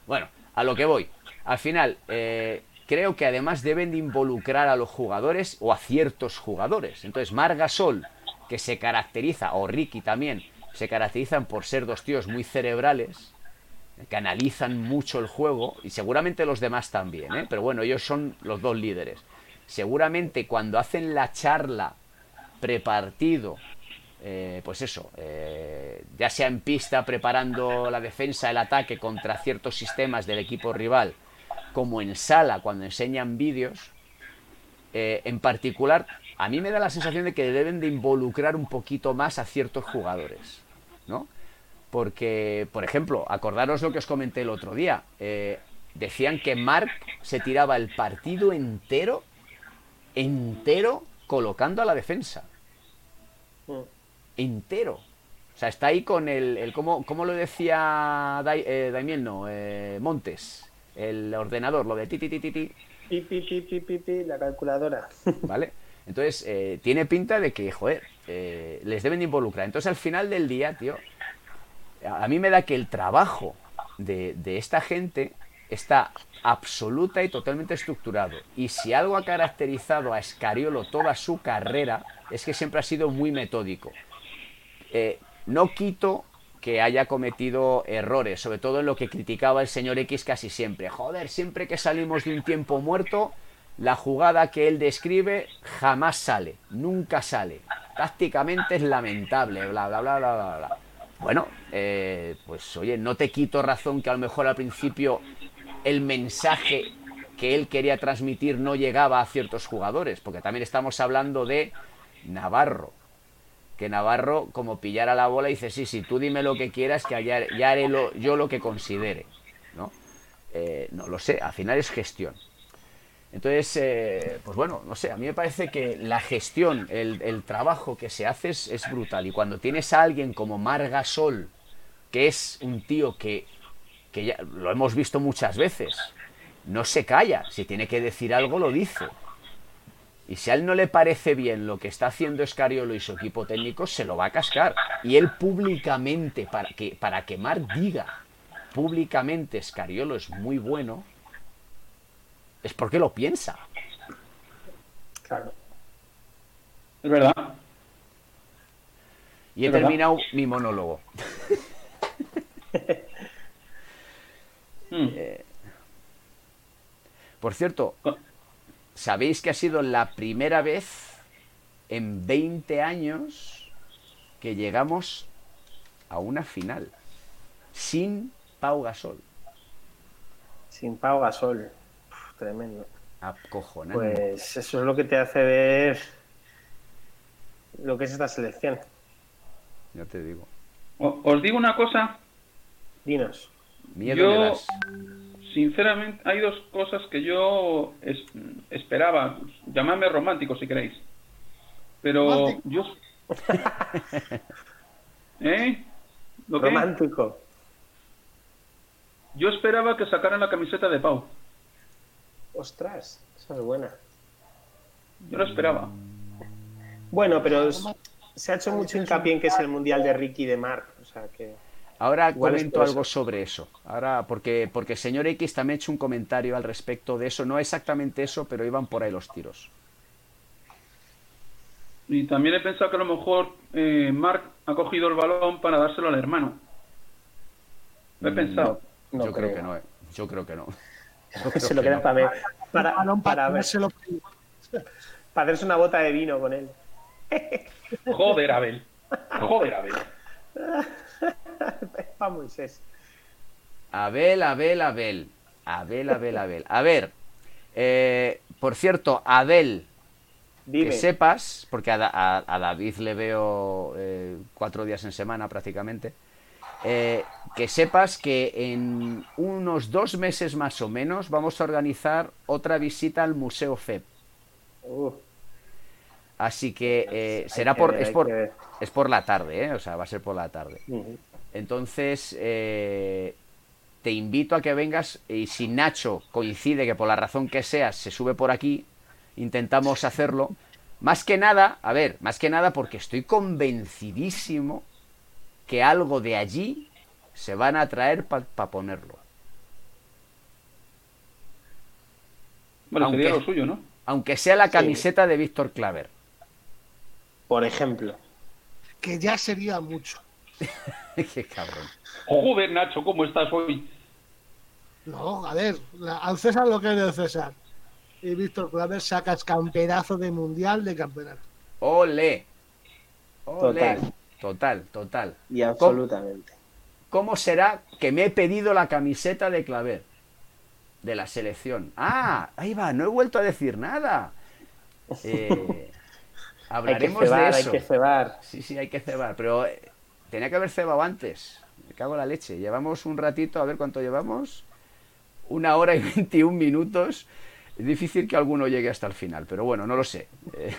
Bueno, a lo que voy. Al final, eh, creo que además deben de involucrar a los jugadores o a ciertos jugadores. Entonces, Margasol, que se caracteriza, o Ricky también, se caracterizan por ser dos tíos muy cerebrales, que analizan mucho el juego, y seguramente los demás también, ¿eh? pero bueno, ellos son los dos líderes. Seguramente cuando hacen la charla prepartido, eh, pues eso, eh, ya sea en pista preparando la defensa, el ataque contra ciertos sistemas del equipo rival, como en sala cuando enseñan vídeos, eh, en particular, a mí me da la sensación de que deben de involucrar un poquito más a ciertos jugadores, ¿no? Porque, por ejemplo, acordaros lo que os comenté el otro día. eh, decían que Mark se tiraba el partido entero, entero, colocando a la defensa. Mm. Entero. O sea, está ahí con el, el ¿cómo, cómo lo decía Dai- eh, Daimiel? No, eh, Montes. El ordenador, lo de ti, ti, ti, ti, ti. Pi, pi, pi, pi, pi, pi, la calculadora. ¿Vale? Entonces, eh, tiene pinta de que, joder, eh, les deben de involucrar. Entonces, al final del día, tío, a a mí me da que el trabajo de, de esta gente está absoluta y totalmente estructurado. Y si algo ha caracterizado a Escariolo toda su carrera, es que siempre ha sido muy metódico. Eh, no quito que haya cometido errores, sobre todo en lo que criticaba el señor X casi siempre. Joder, siempre que salimos de un tiempo muerto, la jugada que él describe jamás sale, nunca sale. Tácticamente es lamentable, bla, bla, bla, bla, bla, bla. Bueno, eh, pues oye, no te quito razón que a lo mejor al principio el mensaje que él quería transmitir no llegaba a ciertos jugadores, porque también estamos hablando de Navarro, que Navarro como pillara la bola dice, sí, sí, tú dime lo que quieras, que ya, haré yo lo que considere, ¿no? Eh, no lo sé, al final es gestión. Entonces, eh, pues bueno, no sé, a mí me parece que la gestión, el, trabajo que se hace es, brutal. Y cuando tienes a alguien como Margasol, que es un tío que, que ya lo hemos visto muchas veces, no se calla, si tiene que decir algo lo dice. Y si a él no le parece bien lo que está haciendo Escariolo y su equipo técnico, se lo va a cascar. Y él públicamente, para que, para que diga públicamente Escariolo es muy bueno, es porque lo piensa. Claro. Es verdad. Y he verdad. terminado mi monólogo. Mm. Por cierto, ¿sabéis que ha sido la primera vez en 20 años que llegamos a una final sin Pau Gasol? Sin Pau Gasol. Tremendo. Acojonante. Pues eso es lo que te hace ver lo que es esta selección. Ya te digo. O- Os digo una cosa Dinos. Miedo Yo- me das. Sinceramente, hay dos cosas que yo es- esperaba. Llamadme romántico si queréis. Pero Romántico. yo. ¿Eh? Romántico. Yo esperaba que sacaran la camiseta de Pau. Ostras, esa es buena. Yo lo esperaba. Bueno, pero es- se ha hecho mucho hincapié en que es el mundial de Ricky y de Mark. O sea que. Ahora comento algo sobre eso. Ahora, porque, porque el señor X también ha hecho un comentario al respecto de eso. No exactamente eso, pero iban por ahí los tiros. Y también he pensado que a lo mejor eh, Mark ha cogido el balón para dárselo al hermano. Lo he Mm, pensado. No Yo creo. que no. eh. Yo creo que no. Creo Se lo que queda no. para, mí. para, Balón para, ver- para hacerse una bota de vino con él. Joder, Abel. Joder, Abel. para Moisés. Abel, Abel, Abel. Abel, Abel, Abel. A ver. eh, por cierto, Abel, Dime. que sepas, porque a, Da- a- a David le veo eh, cuatro días en semana prácticamente, eh, que sepas que en unos dos meses más o menos vamos a organizar otra visita al Museo. Uf, Así que eh, Hay será que por, ver, es por, que es por la tarde, ¿eh? o sea, va a ser por la tarde. Entonces, eh, te invito a que vengas y si Nacho coincide que por la razón que sea se sube por aquí, intentamos hacerlo. Más que nada, a ver, más que nada porque estoy convencidísimo que algo de allí se van a traer para ponerlo. Bueno, Aunque- sería lo suyo, ¿no? Aunque sea la Sí. camiseta de Víctor Claver. Por ejemplo. que ya sería mucho. Qué cabrón. Joder, Nacho, ¿cómo estás hoy? No, a ver, la- al César lo que es del César. Y Víctor Claver sacas campeonazo de mundial de campeonato. Ole. Ole. Total. Total, total. Y absolutamente. ¿Cómo será que me he pedido la camiseta de Claver? De la selección. Ah, ahí va, no he vuelto a decir nada. Eh, Hay que hablaremos de cebar, hay eso. que cebar. Sí, sí, hay que cebar, pero eh, tenía que haber cebado antes. Me cago en la leche. Llevamos un ratito, a ver cuánto llevamos. Una hora y 21 minutos. Es difícil que alguno llegue hasta el final, pero bueno, no lo sé. Eh,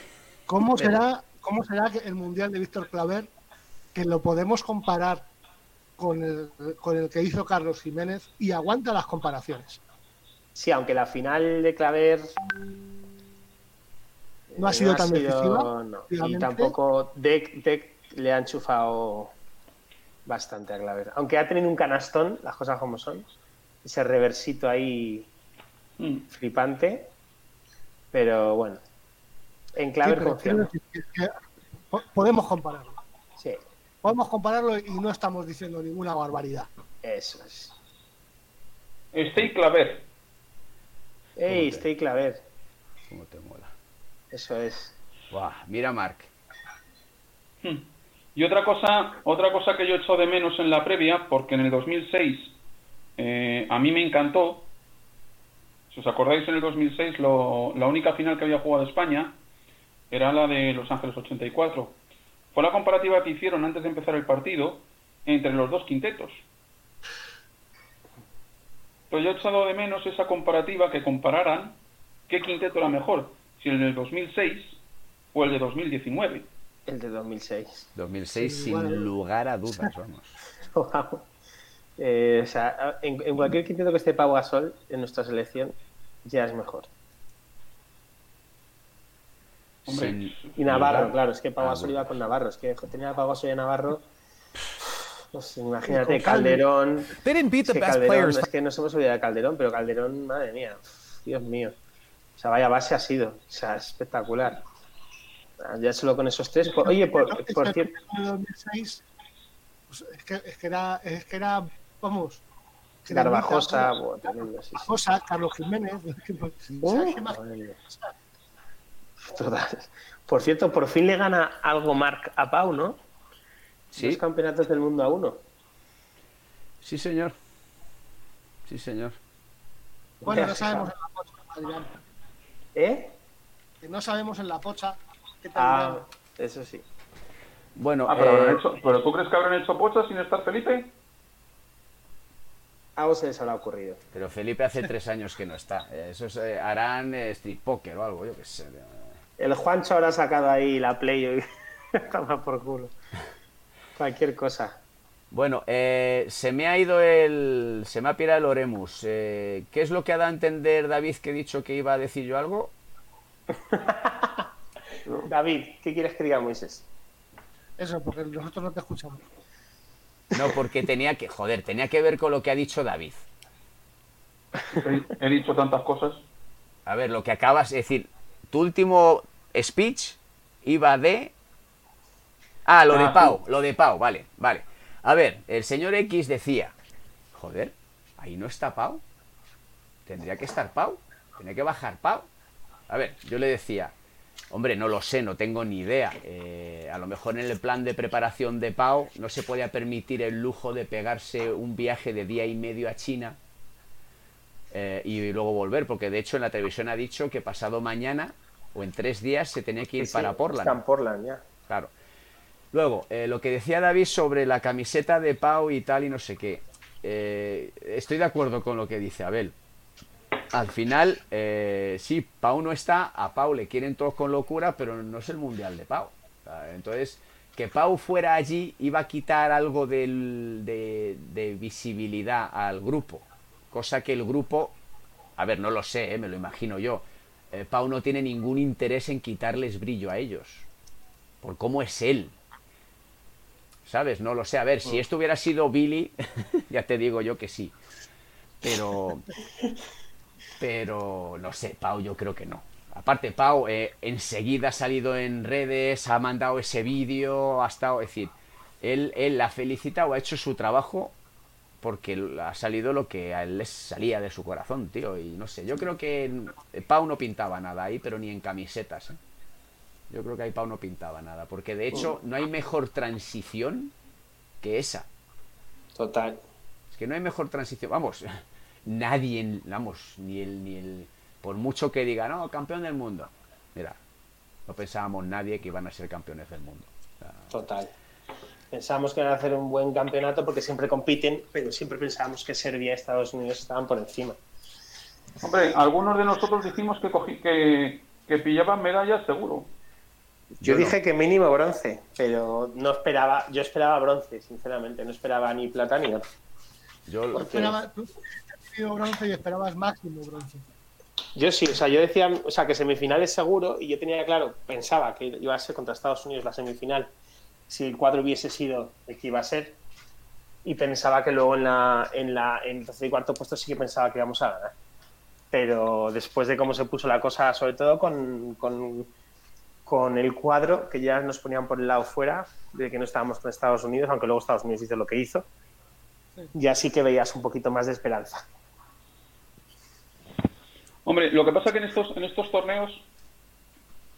¿Cómo será, ¿Cómo será que el mundial de Víctor Claver, que lo podemos comparar con el, con el que hizo Carlos Jiménez y aguanta las comparaciones? Sí, aunque la final de Claver No ha sido tan decisiva, no. Y tampoco Deck, Deck le ha enchufado bastante a Claver. Aunque ha tenido un canastón, las cosas como son. Ese reversito ahí Mm. flipante. Pero bueno. En Sí, Claver confiamos. que- po- podemos compararlo. Podemos compararlo y no estamos diciendo ninguna barbaridad. eso es. Stay Claver. Ey, Stay Claver. cómo te mola. Eso es. Buah, mira, Marc. Hmm. Y otra cosa, otra cosa que yo he hecho de menos en la previa, porque en el 2006 eh, a mí me encantó. Si os acordáis, en el 2006 lo- la única final que había jugado España era la de Los Ángeles 84. Fue la comparativa que hicieron antes de empezar el partido entre los dos quintetos. Pero yo he echado de menos esa comparativa que compararan qué quinteto era mejor, si el del 2006 o el de 2019. El de 2006. 2006 Sí, sin igual. lugar a dudas, vamos. Wow. Eh, o sea, en, en cualquier quinteto que esté Pau Gasol en nuestra selección, ya es mejor. Hombre, Sin Y Navarro, claro, es que Pau a Gasol iba con Navarro. Es que tenía Gasol y Navarro. Pues imagínate. Calderón. They didn't beat Es the que, best Calderón players. es que nos hemos olvidado de Calderón, pero Calderón, madre mía, Dios mío. O sea, vaya base ha sido. O sea, espectacular. Ah, Ya solo con esos tres. Por- oye, por, por cierto. campeonato de 2006, pues, es, que, es que era, es que era, vamos, Garbajosa, Cremita, buah, tremendo, sí, sí. Garbajosa, Carlos Jiménez, pues, Uh, ¿sabes qué más? Total. Por cierto, por fin le gana algo Marc a Pau, ¿no? Sí, Dos campeonatos del mundo a uno. sí, señor. Sí, señor. Bueno, no sabemos en la pocha, Adrián, ¿Eh? que no sabemos en la pocha qué tal Ah, eso sí. Bueno, Ah, pero, eh, habrán hecho- ¿pero tú crees que habrán hecho pochas sin estar Felipe? Algo se les habrá ocurrido. Pero Felipe hace tres años que no está. Eso es, eh, harán eh, street poker o algo, yo qué sé. El Juancho habrá sacado ahí la play y toma por culo. Cualquier cosa. Bueno, eh, se me ha ido el. Se me ha pirado el Oremus. Eh, ¿Qué es lo que ha dado a entender David que he dicho que iba a decir yo algo? David, ¿qué quieres que diga Moisés? Eso, porque nosotros no te escuchamos. No, porque tenía que. Joder, tenía que ver con lo que ha dicho David. He, he dicho tantas cosas. A ver, lo que acabas de decir. Tu último speech iba de. Ah, lo de Ah, Pau, lo de Pau, vale, vale. A ver, el señor X decía, joder, ahí no está Pau. Tendría que estar Pau. Tendría que bajar Pau. A ver, yo le decía, hombre, no lo sé, no tengo ni idea. Eh, a lo mejor en el plan de preparación de Pau no se podía permitir el lujo de pegarse un viaje de día y medio a China eh, y luego volver, porque de hecho en la televisión ha dicho que pasado mañana o en tres días se tenía que ir Sí, para Está Portland. en Portland ya. Claro. Luego, eh, lo que decía David sobre la camiseta de Pau y tal y no sé qué. Eh, estoy de acuerdo con lo que dice Abel. Al final, eh, sí, Pau no está, a Pau le quieren todos con locura, pero no es el mundial de Pau. Entonces, que Pau fuera allí iba a quitar algo del- de, de visibilidad al grupo. Cosa que el grupo, a ver, no lo sé, eh, me lo imagino yo. Eh, Pau no tiene ningún interés en quitarles brillo a ellos por cómo es él. ¿Sabes? No lo sé. A ver, si esto hubiera sido Billy, ya te digo yo que sí. Pero. Pero no sé, Pau, yo creo que no. Aparte, Pau eh, enseguida ha salido en redes, ha mandado ese vídeo, ha estado. Es decir, él, él la felicita o ha hecho su trabajo porque ha salido lo que a él les salía de su corazón, tío. Y no sé, yo creo que eh, Pau no pintaba nada ahí, pero ni en camisetas. ¿eh? Yo creo que ahí Pau no pintaba nada, porque de hecho no hay mejor transición que esa. Total. Es que no hay mejor transición. Vamos, nadie, en- vamos, ni el, ni el. Por mucho que diga, no, campeón del mundo. Mira, no pensábamos nadie que iban a ser campeones del mundo. O sea, Total. Pensamos que van a hacer un buen campeonato porque siempre compiten, pero siempre pensábamos que Serbia y Estados Unidos estaban por encima. Hombre, algunos de nosotros dijimos que, cogí, que, que pillaban medallas seguro. Yo Yo dije que mínimo bronce, pero no esperaba, yo esperaba bronce, sinceramente, no esperaba ni plata ni oro. yo lo- Esperaba, tú pedido bronce y esperabas máximo bronce. Yo sí, o sea, yo decía, o sea, que semifinales seguro, y yo tenía claro, pensaba que iba a ser contra Estados Unidos la semifinal, si el cuadro hubiese sido el que iba a ser, y pensaba que luego en la, en la, en el tercer y cuarto puesto sí que pensaba que íbamos a ganar. Pero después de cómo se puso la cosa, sobre todo con, con, con el cuadro, que ya nos ponían por el lado fuera, de que no estábamos con Estados Unidos, aunque luego Estados Unidos hizo lo que hizo, ya sí que veías un poquito más de esperanza. Hombre, lo que pasa que en estos, en estos torneos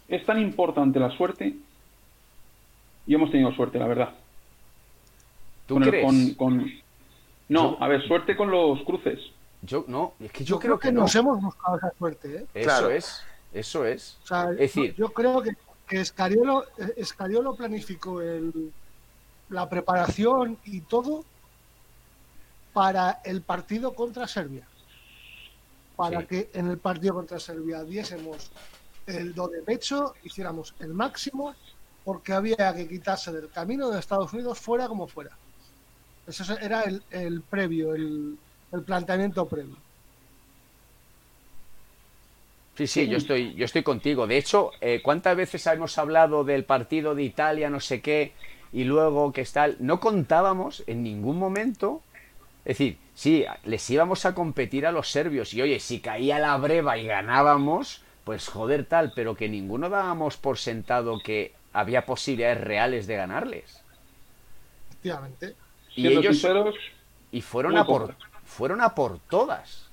es tan importante la suerte y hemos tenido suerte, la verdad. ¿Tú Con el- crees? con- con- No, Yo- a ver, suerte con los cruces. Yo no, es que Yo, yo, creo que, no. nos hemos buscado esa suerte, ¿eh? Eso Claro. es, eso es. O sea, Es decir- yo, creo que, que Escariolo, Escariolo planificó el- la preparación y todo para el partido contra Serbia. Para Sí. que en el partido contra Serbia diésemos el do de pecho, hiciéramos el máximo, porque había que quitarse del camino de Estados Unidos fuera como fuera. Eso era el, el previo, el, el planteamiento previo. Sí, sí, yo estoy, yo estoy contigo. De hecho, eh, ¿cuántas veces hemos hablado del partido de Italia, no sé qué, y luego que está... No contábamos en ningún momento... Es decir, sí, les íbamos a competir a los serbios y oye, si caía la breva y ganábamos, pues joder tal, pero que ninguno dábamos por sentado que había posibilidades reales de ganarles. Efectivamente. Y Siendo ellos sinceros, y fueron a por fueron a por todas.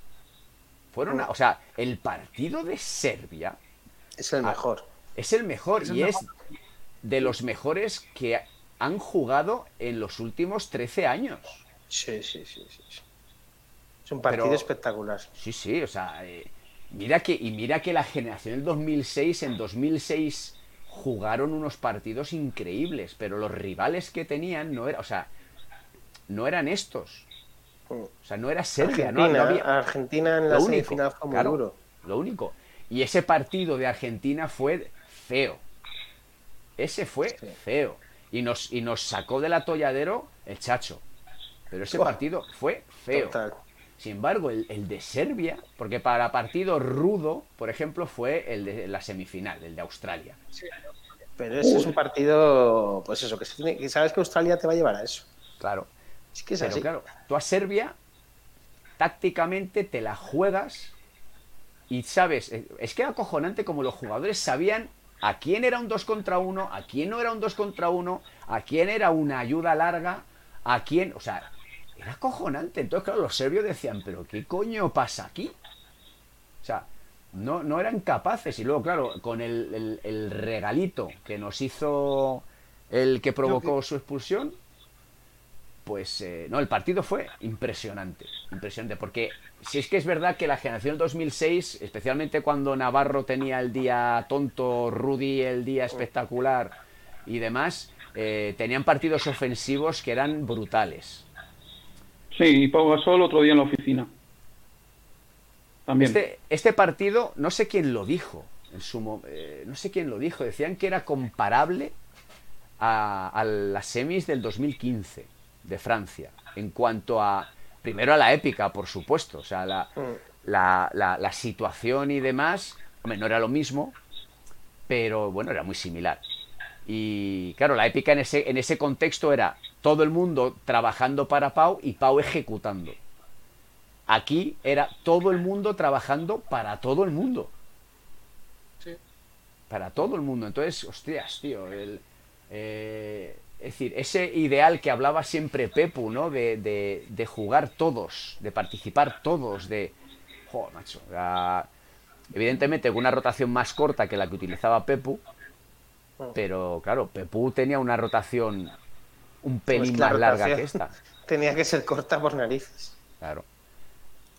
Fueron a, o sea, el partido de Serbia Es el mejor. es el mejor Es el y mejor. es de los mejores que han jugado en los últimos 13 años. Sí, sí, sí, sí. sí. Es un partido Pero- espectacular. Sí, sí, o sea, eh, mira que y mira que la generación del 2006 en 2006 jugaron unos partidos increíbles, pero los rivales que tenían no era, o sea, no eran estos. O sea, no era Serbia, Argentina, no, no había... Argentina en la Lo único, semifinal fue muy claro, duro. Lo único. Y ese partido de Argentina fue feo. Ese fue Sí. feo. Y nos, y nos sacó del atolladero el chacho. Pero ese partido fue feo. Total. Sin embargo, el, el de Serbia, porque para partido rudo, por ejemplo, fue el de la semifinal, el de Australia. Pero ese es un partido, pues eso, que, se tiene- que sabes que Australia te va a llevar a eso. Claro. Es que es Pero así. claro, tú a Serbia tácticamente te la juegas y sabes, eh, es que era acojonante como los jugadores sabían a quién era un 2 contra 1, a quién no era un 2 contra 1, a quién era una ayuda larga, a quién, o sea, era acojonante. Entonces, claro, los serbios decían, pero ¿qué coño pasa aquí? O sea, no, no eran capaces. Y luego, claro, con el, el- el regalito que nos hizo el que provocó su expulsión, pues eh, no, el partido fue impresionante, impresionante, porque si es que es verdad que la generación 2006, especialmente cuando Navarro tenía el día tonto, Rudy el día espectacular y demás, eh, tenían partidos ofensivos que eran brutales. Sí, y Pau Gasol otro día en la oficina. También. Este, este partido, no sé quién lo dijo, en su, eh, no sé quién lo dijo, decían que era comparable a, a las semis del 2015 de Francia, en cuanto a, primero a la épica, por supuesto, o sea, la, Mm. la, la- la situación y demás, hombre, no era lo mismo, pero bueno, era muy similar. Y claro, la épica en ese, en ese contexto era todo el mundo trabajando para Pau y Pau ejecutando. Aquí era todo el mundo trabajando para todo el mundo. Sí. Para todo el mundo. Entonces, hostias, tío. el, eh, es decir, ese ideal que hablaba siempre Pepu, ¿no? De, de- de jugar todos, de participar todos, de. Joder, macho. la- evidentemente, con una rotación más corta que la que utilizaba Pepu. Pero claro, Pepu tenía una rotación un pelín que la más larga que esta. Tenía que ser corta por narices. Claro.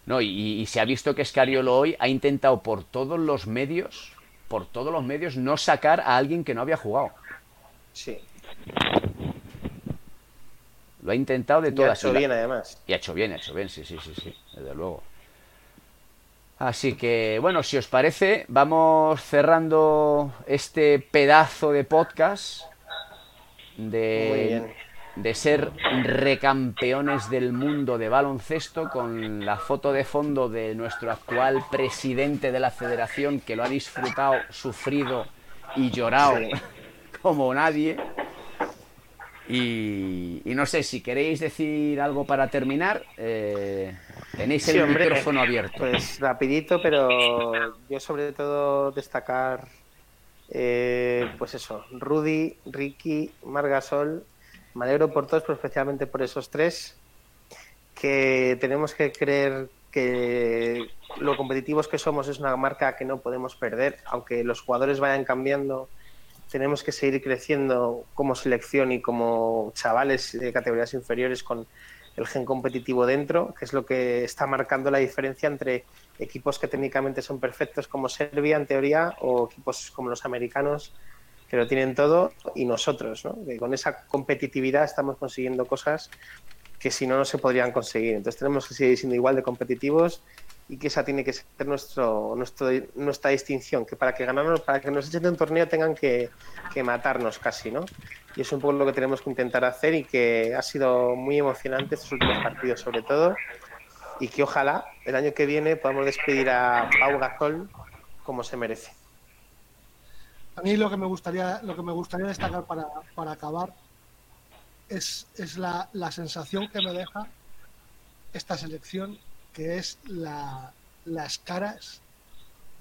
No, y, y se ha visto que Scariolo hoy ha intentado por todos los medios, por todos los medios, no sacar a alguien que no había jugado. Sí. Lo ha intentado de Y ha todas. hecho bien, además. Y ha hecho bien, ha hecho bien, sí, sí, sí, sí, desde luego. Así que, bueno, si os parece, vamos cerrando este pedazo de podcast Muy de, bien. De ser recampeones del mundo de baloncesto con la foto de fondo de nuestro actual presidente de la federación que lo ha disfrutado, sufrido y llorado como nadie. Y, y no sé si queréis decir algo para terminar. eh, tenéis el Sí, hombre, micrófono abierto. Pues rapidito, pero yo sobre todo destacar, eh, pues eso, Rudy, Ricky, Margasol, me alegro por todos, pero especialmente por esos tres, que tenemos que creer que lo competitivos que somos es una marca que no podemos perder, aunque los jugadores vayan cambiando, tenemos que seguir creciendo como selección y como chavales de categorías inferiores con el gen competitivo dentro, que es lo que está marcando la diferencia entre equipos que técnicamente son perfectos como Serbia en teoría o equipos como los americanos que lo tienen todo y nosotros, ¿no? con esa competitividad estamos consiguiendo cosas que si no no se podrían conseguir. Entonces tenemos que seguir siendo igual de competitivos y que esa tiene que ser nuestro, nuestro nuestra distinción, que para que ganarnos, para que nos echen de un torneo tengan que, que matarnos casi, ¿no? Y es un poco lo que tenemos que intentar hacer y que ha sido muy emocionante estos últimos partidos sobre todo y que ojalá el año que viene podamos despedir a Pau Gasol como se merece. A mí lo que me gustaría, lo que me gustaría destacar para, para acabar es, es la, la sensación que me deja esta selección, que es la, las caras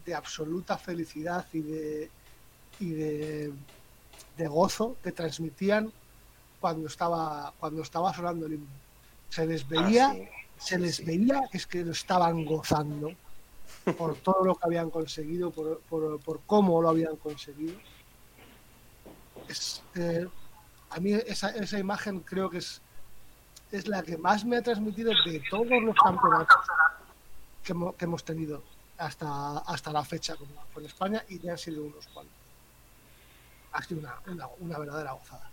de absoluta felicidad y de, y de, de gozo que transmitían cuando estaba, cuando estaba sonando el himno. Se les veía, Ah, sí. se les sí. veía que es que lo estaban gozando por todo lo que habían conseguido, por, por- cómo lo habían conseguido. Es, eh, a mí esa, esa imagen creo que es, es la que más me ha transmitido de todos los campeonatos que, hemo- que hemos tenido hasta, hasta la fecha con, con España y ya han sido unos cuantos. Ha sido una, una, una verdadera gozada.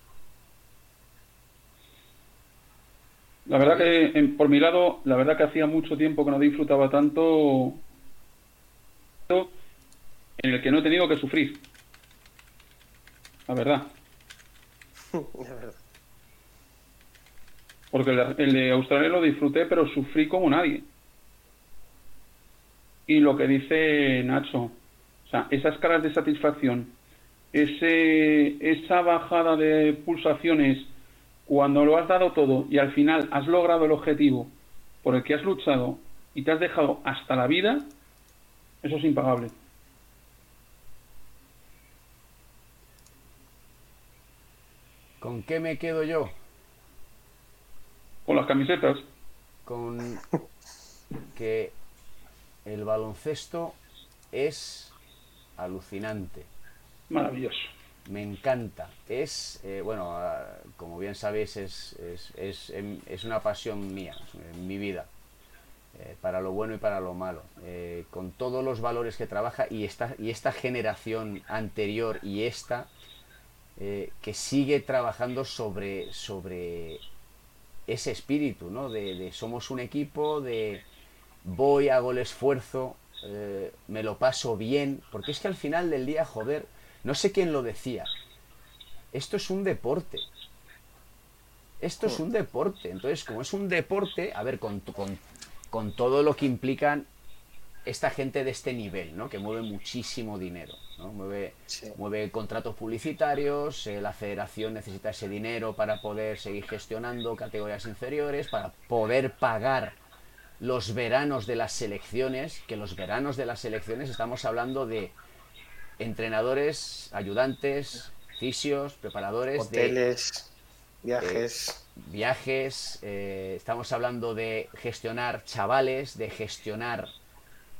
La verdad que, en- por mi lado, la verdad que hacía mucho tiempo que no disfrutaba tanto en el que no he tenido que sufrir. La verdad. Es verdad. Porque el, el de Australia lo disfruté, pero sufrí como nadie. Y lo que dice Nacho, o sea, esas caras de satisfacción, ese, esa bajada de pulsaciones cuando lo has dado todo y al final has logrado el objetivo por el que has luchado y te has dejado hasta la vida, eso es impagable. ¿Con qué me quedo yo? Con las camisetas, Con que el baloncesto es alucinante. maravilloso. Me encanta. Es, eh, bueno, ah, como bien sabéis, es, es, es, em- es una pasión mía, en mi vida. Eh, para lo bueno y para lo malo. eh, con todos los valores que trabaja y esta, y esta generación anterior y esta, eh, que sigue trabajando sobre, sobre ese espíritu, ¿no? De, de somos un equipo, de voy, hago el esfuerzo, me lo paso bien, porque es que al final del día, joder, no sé quién lo decía, esto es un deporte. Esto es un deporte. Entonces, como es un deporte, a ver, con, con, con todo lo que implican esta gente de este nivel, ¿no? Que mueve muchísimo dinero, ¿no? Mueve, Sí. mueve contratos publicitarios, eh, la federación necesita ese dinero para poder seguir gestionando categorías inferiores, para poder pagar los veranos de las selecciones, que los veranos de las selecciones estamos hablando de entrenadores, ayudantes, fisios, preparadores de Hoteles, viajes. Viajes, eh, estamos hablando de gestionar chavales, de gestionar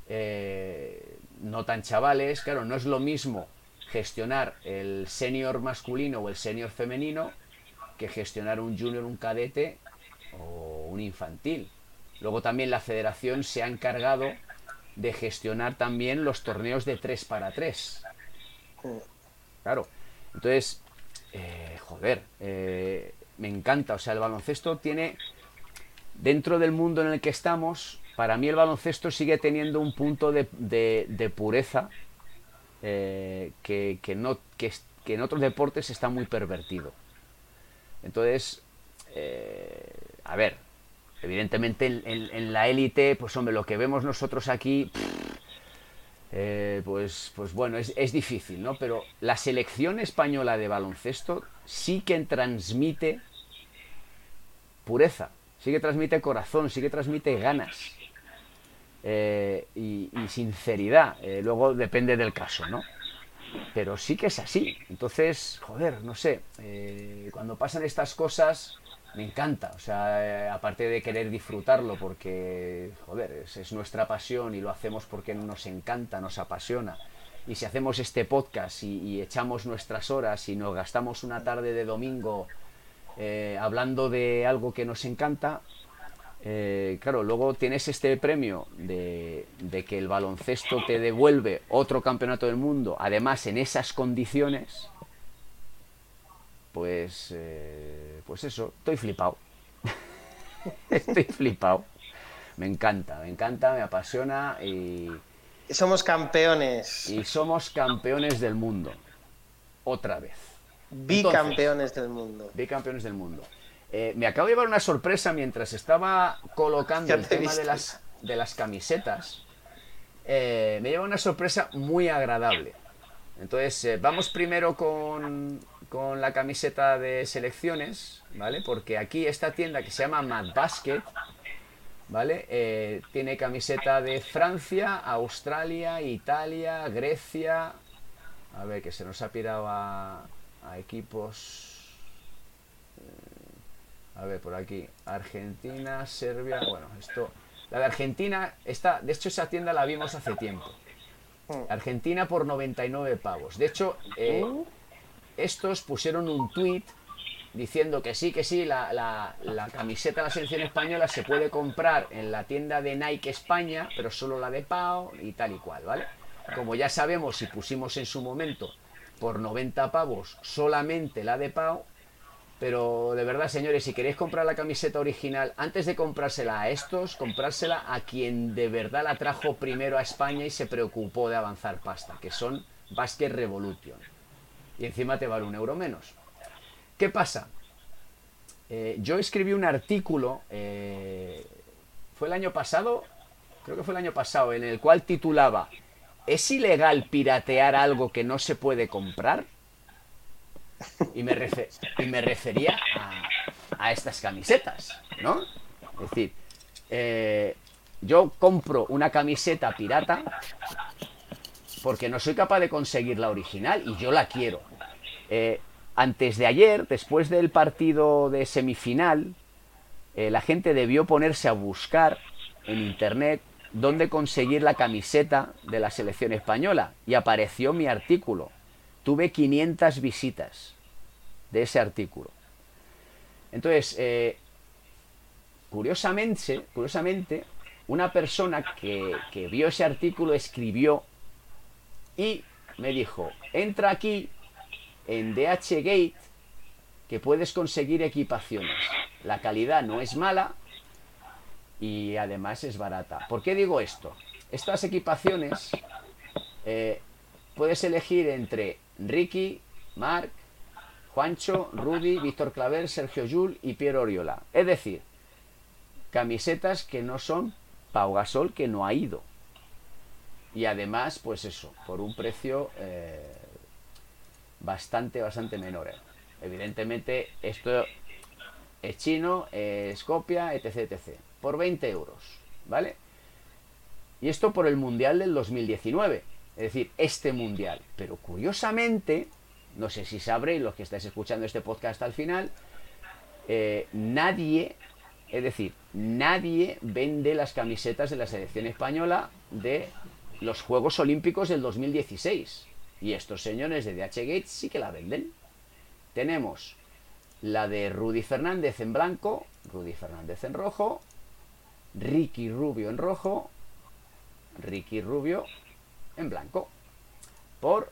eh, no tan chavales, claro, no es lo mismo gestionar el senior masculino o el senior femenino que gestionar un junior, un cadete o un infantil. Luego también la federación se ha encargado de gestionar también los torneos de 3 para 3. Claro. Entonces, eh, joder, eh, me encanta. O sea, el baloncesto tiene, dentro del mundo en el que estamos, para mí el baloncesto sigue teniendo un punto de, pureza eh, que, no, que, en otros deportes está muy pervertido. Entonces, eh, a ver, evidentemente en, en- en la élite, pues hombre, lo que vemos nosotros aquí, eh, pues, pues bueno, es, es difícil, ¿no? Pero la selección española de baloncesto sí que transmite pureza, sí que transmite corazón, sí que transmite ganas eh, y, sinceridad. Eh, luego depende del caso, ¿no? Pero sí que es así. Entonces, joder, no sé, eh, cuando pasan estas cosas me encanta. O sea, aparte de querer disfrutarlo porque, joder, es, es nuestra pasión y lo hacemos porque nos encanta, nos apasiona. Y si hacemos este podcast y echamos nuestras horas y nos gastamos una tarde de domingo eh, hablando de algo que nos encanta, eh, claro, luego tienes este premio de, de que el baloncesto te devuelve otro campeonato del mundo, además en esas condiciones, pues, eh, pues eso, estoy flipado. estoy flipado. Me encanta, me encanta, me apasiona y, Y somos campeones, y somos campeones del mundo. Otra vez. Bicampeones del mundo. Bicampeones del mundo. Eh, me acabo de llevar una sorpresa mientras estaba colocando el tema de las, de las camisetas. Eh, me lleva una sorpresa muy agradable. Entonces, eh, vamos primero con, con la camiseta de selecciones, ¿vale? Porque aquí esta tienda que se llama Mad Basket, ¿vale? Eh, tiene camiseta de Francia, Australia, Italia, Grecia. A ver, que se nos ha pirado a, a equipos. eh, A ver, por aquí. Argentina, Serbia. Bueno, esto. La de Argentina, está, de hecho, esa tienda la vimos hace tiempo. Argentina por 99 pavos. De hecho, eh, estos pusieron un tweet diciendo que sí, que sí, la, la- la camiseta de la selección española se puede comprar en la tienda de Nike España, pero solo la de Pau y tal y cual, ¿vale? Como ya sabemos, si pusimos en su momento por 90 pavos solamente la de Pau, Pero de verdad, señores, si queréis comprar la camiseta original, antes de comprársela a estos, comprársela a quien de verdad la trajo primero a España y se preocupó de avanzar pasta, que son Basket Revolution. Y encima te vale un euro menos. ¿Qué pasa? Eh, yo escribí un artículo, eh, fue el año pasado, creo que fue el año pasado, en el cual titulaba ¿Es ilegal piratear algo que no se puede comprar? Y me, refería a, a estas camisetas, ¿no? Es decir, eh, yo compro una camiseta pirata porque no soy capaz de conseguir la original y yo la quiero. Eh, antes de ayer, después del partido de semifinal, eh, la gente debió ponerse a buscar en internet dónde conseguir la camiseta de la selección española y apareció mi artículo. Tuve 500 visitas de ese artículo. Entonces, eh, curiosamente, curiosamente, una persona que, que vio ese artículo escribió y me dijo, entra aquí en DHgate que puedes conseguir equipaciones. La calidad no es mala y además es barata. ¿Por qué digo esto? Estas equipaciones eh, puedes elegir entre Ricky, Mark, Juancho, Rudy, Víctor Claver, Sergio Yul y Piero Oriola. Es decir, camisetas que no son Pau Gasol, que no ha ido. Y además, pues eso, por un precio eh, bastante, bastante menor. eh. Evidentemente, esto es chino, es copia, etc, etc. Por 20 euros, ¿vale? Y esto por el Mundial del 2019. Es decir, este Mundial. Pero curiosamente, no sé si sabréis los que estáis escuchando este podcast al final, eh, nadie, es decir, nadie vende las camisetas de la selección española de los Juegos Olímpicos del 2016. Y estos señores de DHgate sí que la venden. Tenemos la de Rudy Fernández en blanco, Rudy Fernández en rojo, Ricky Rubio en rojo, Ricky Rubio en blanco, por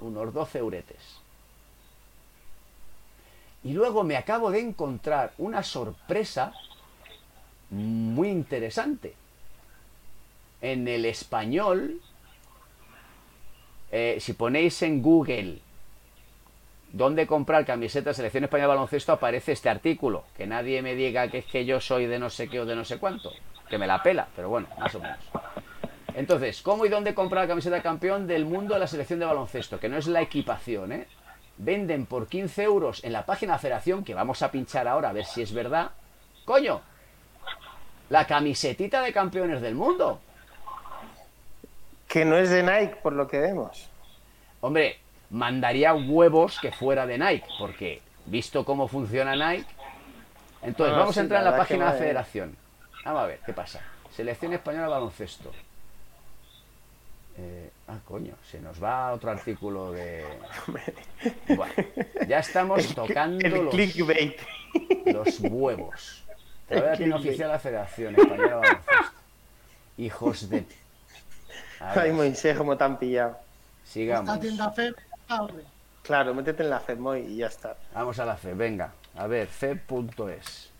unos 12 euretes. Y luego me acabo de encontrar una sorpresa muy interesante. En el español, eh, si ponéis en Google dónde comprar camisetas selección española de baloncesto, aparece este artículo. Que nadie me diga que es que yo soy de no sé qué o de no sé cuánto. Que me la pela, pero bueno, más o menos. Entonces, ¿cómo y dónde comprar la camiseta campeón del mundo de la selección de baloncesto? Que no es la equipación, ¿eh? Venden por 15 euros en la página de la federación, que vamos a pinchar ahora a ver si es verdad. ¡Coño! La camisetita de campeones del mundo. Que no es de Nike, por lo que vemos. Hombre, mandaría huevos que fuera de Nike, porque visto cómo funciona Nike. Entonces, Ah, vamos sí, a entrar en la página de la federación. Vamos a ver, ¿qué pasa? Selección española de baloncesto. Eh, ah, coño, se nos va otro artículo de. Bueno, ya estamos tocando El los, clickbait. los huevos. Te voy a El decir clickbait. oficial de la Federación Española de Baloncesto. Hijos de. Ay, Moisés, cómo te han pillado. sigamos. Esta tienda. Claro, métete en la FEMOI y ya está. Vamos a la fe, venga. A ver, fe.es.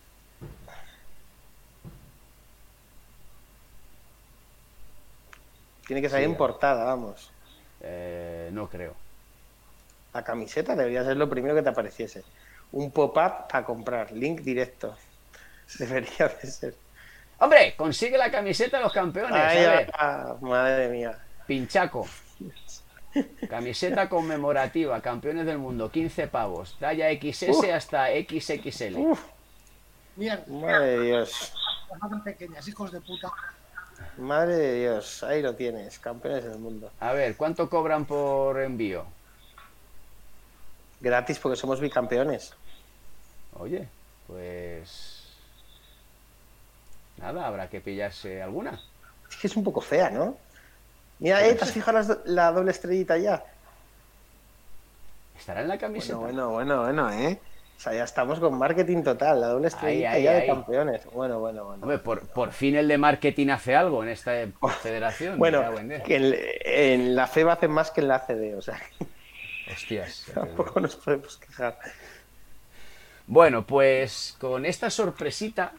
Tiene que salir Sí. en portada, vamos. Eh, no creo. La camiseta debería ser lo primero que te apareciese. Un pop-up a comprar, link directo. Debería de ser. ¡Hombre! Consigue la camiseta de los campeones. Ay, a ver, ah, madre mía. pinchaco. Camiseta conmemorativa, campeones del mundo, 15 pavos. Talla XS Uf. hasta XXL. Uf, Mierda, madre de Dios. las más pequeñas, hijos de puta. Madre de Dios. Ahí lo tienes, campeones del mundo. A ver, ¿cuánto cobran por envío? Gratis porque somos bicampeones. Oye, pues. Nada, habrá que pillarse alguna. Es que es un poco fea, ¿no? Mira, eh, ¿te has fijado la doble estrellita ya? ¿Estará en la camiseta? Bueno, bueno, bueno, bueno, ¿eh? O sea, ya estamos con marketing total, la doble estrellita ahí, ya ahí. de campeones. Bueno, bueno, bueno. Hombre, por, por fin el de marketing hace algo en esta federación. Bueno, que en, en la FEB hacen más que en la CD, o sea, Hostias. tampoco nos podemos quejar. Bueno, pues con esta sorpresita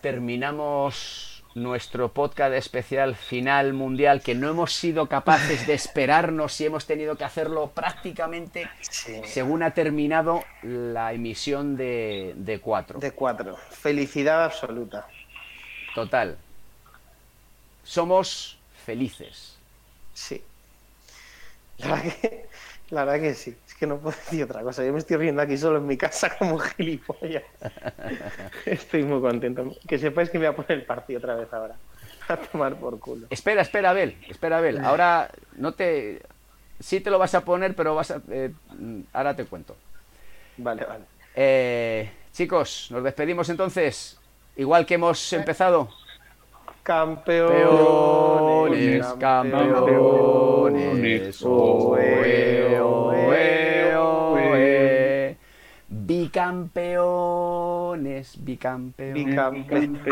terminamos nuestro podcast especial final mundial que no hemos sido capaces de esperarnos y hemos tenido que hacerlo prácticamente Sí. según ha terminado la emisión de, de 4. De cuatro. Felicidad absoluta. Total. Somos felices. Sí. La verdad que, la verdad que sí. Que no puedo decir otra cosa. Yo me estoy riendo aquí solo en mi casa como gilipollas. Estoy muy contento. Que sepáis que me voy a poner el partido otra vez ahora. A tomar por culo. Espera, espera, Abel, espera, Abel. Ahora no te... Sí te lo vas a poner, pero vas a... eh, ahora te cuento. Vale, vale. Eh, chicos, nos despedimos entonces. Igual que hemos empezado. Campeones, Campeones, campeones, oe, oe. Bicampeones, bicampeones. Bicampeones.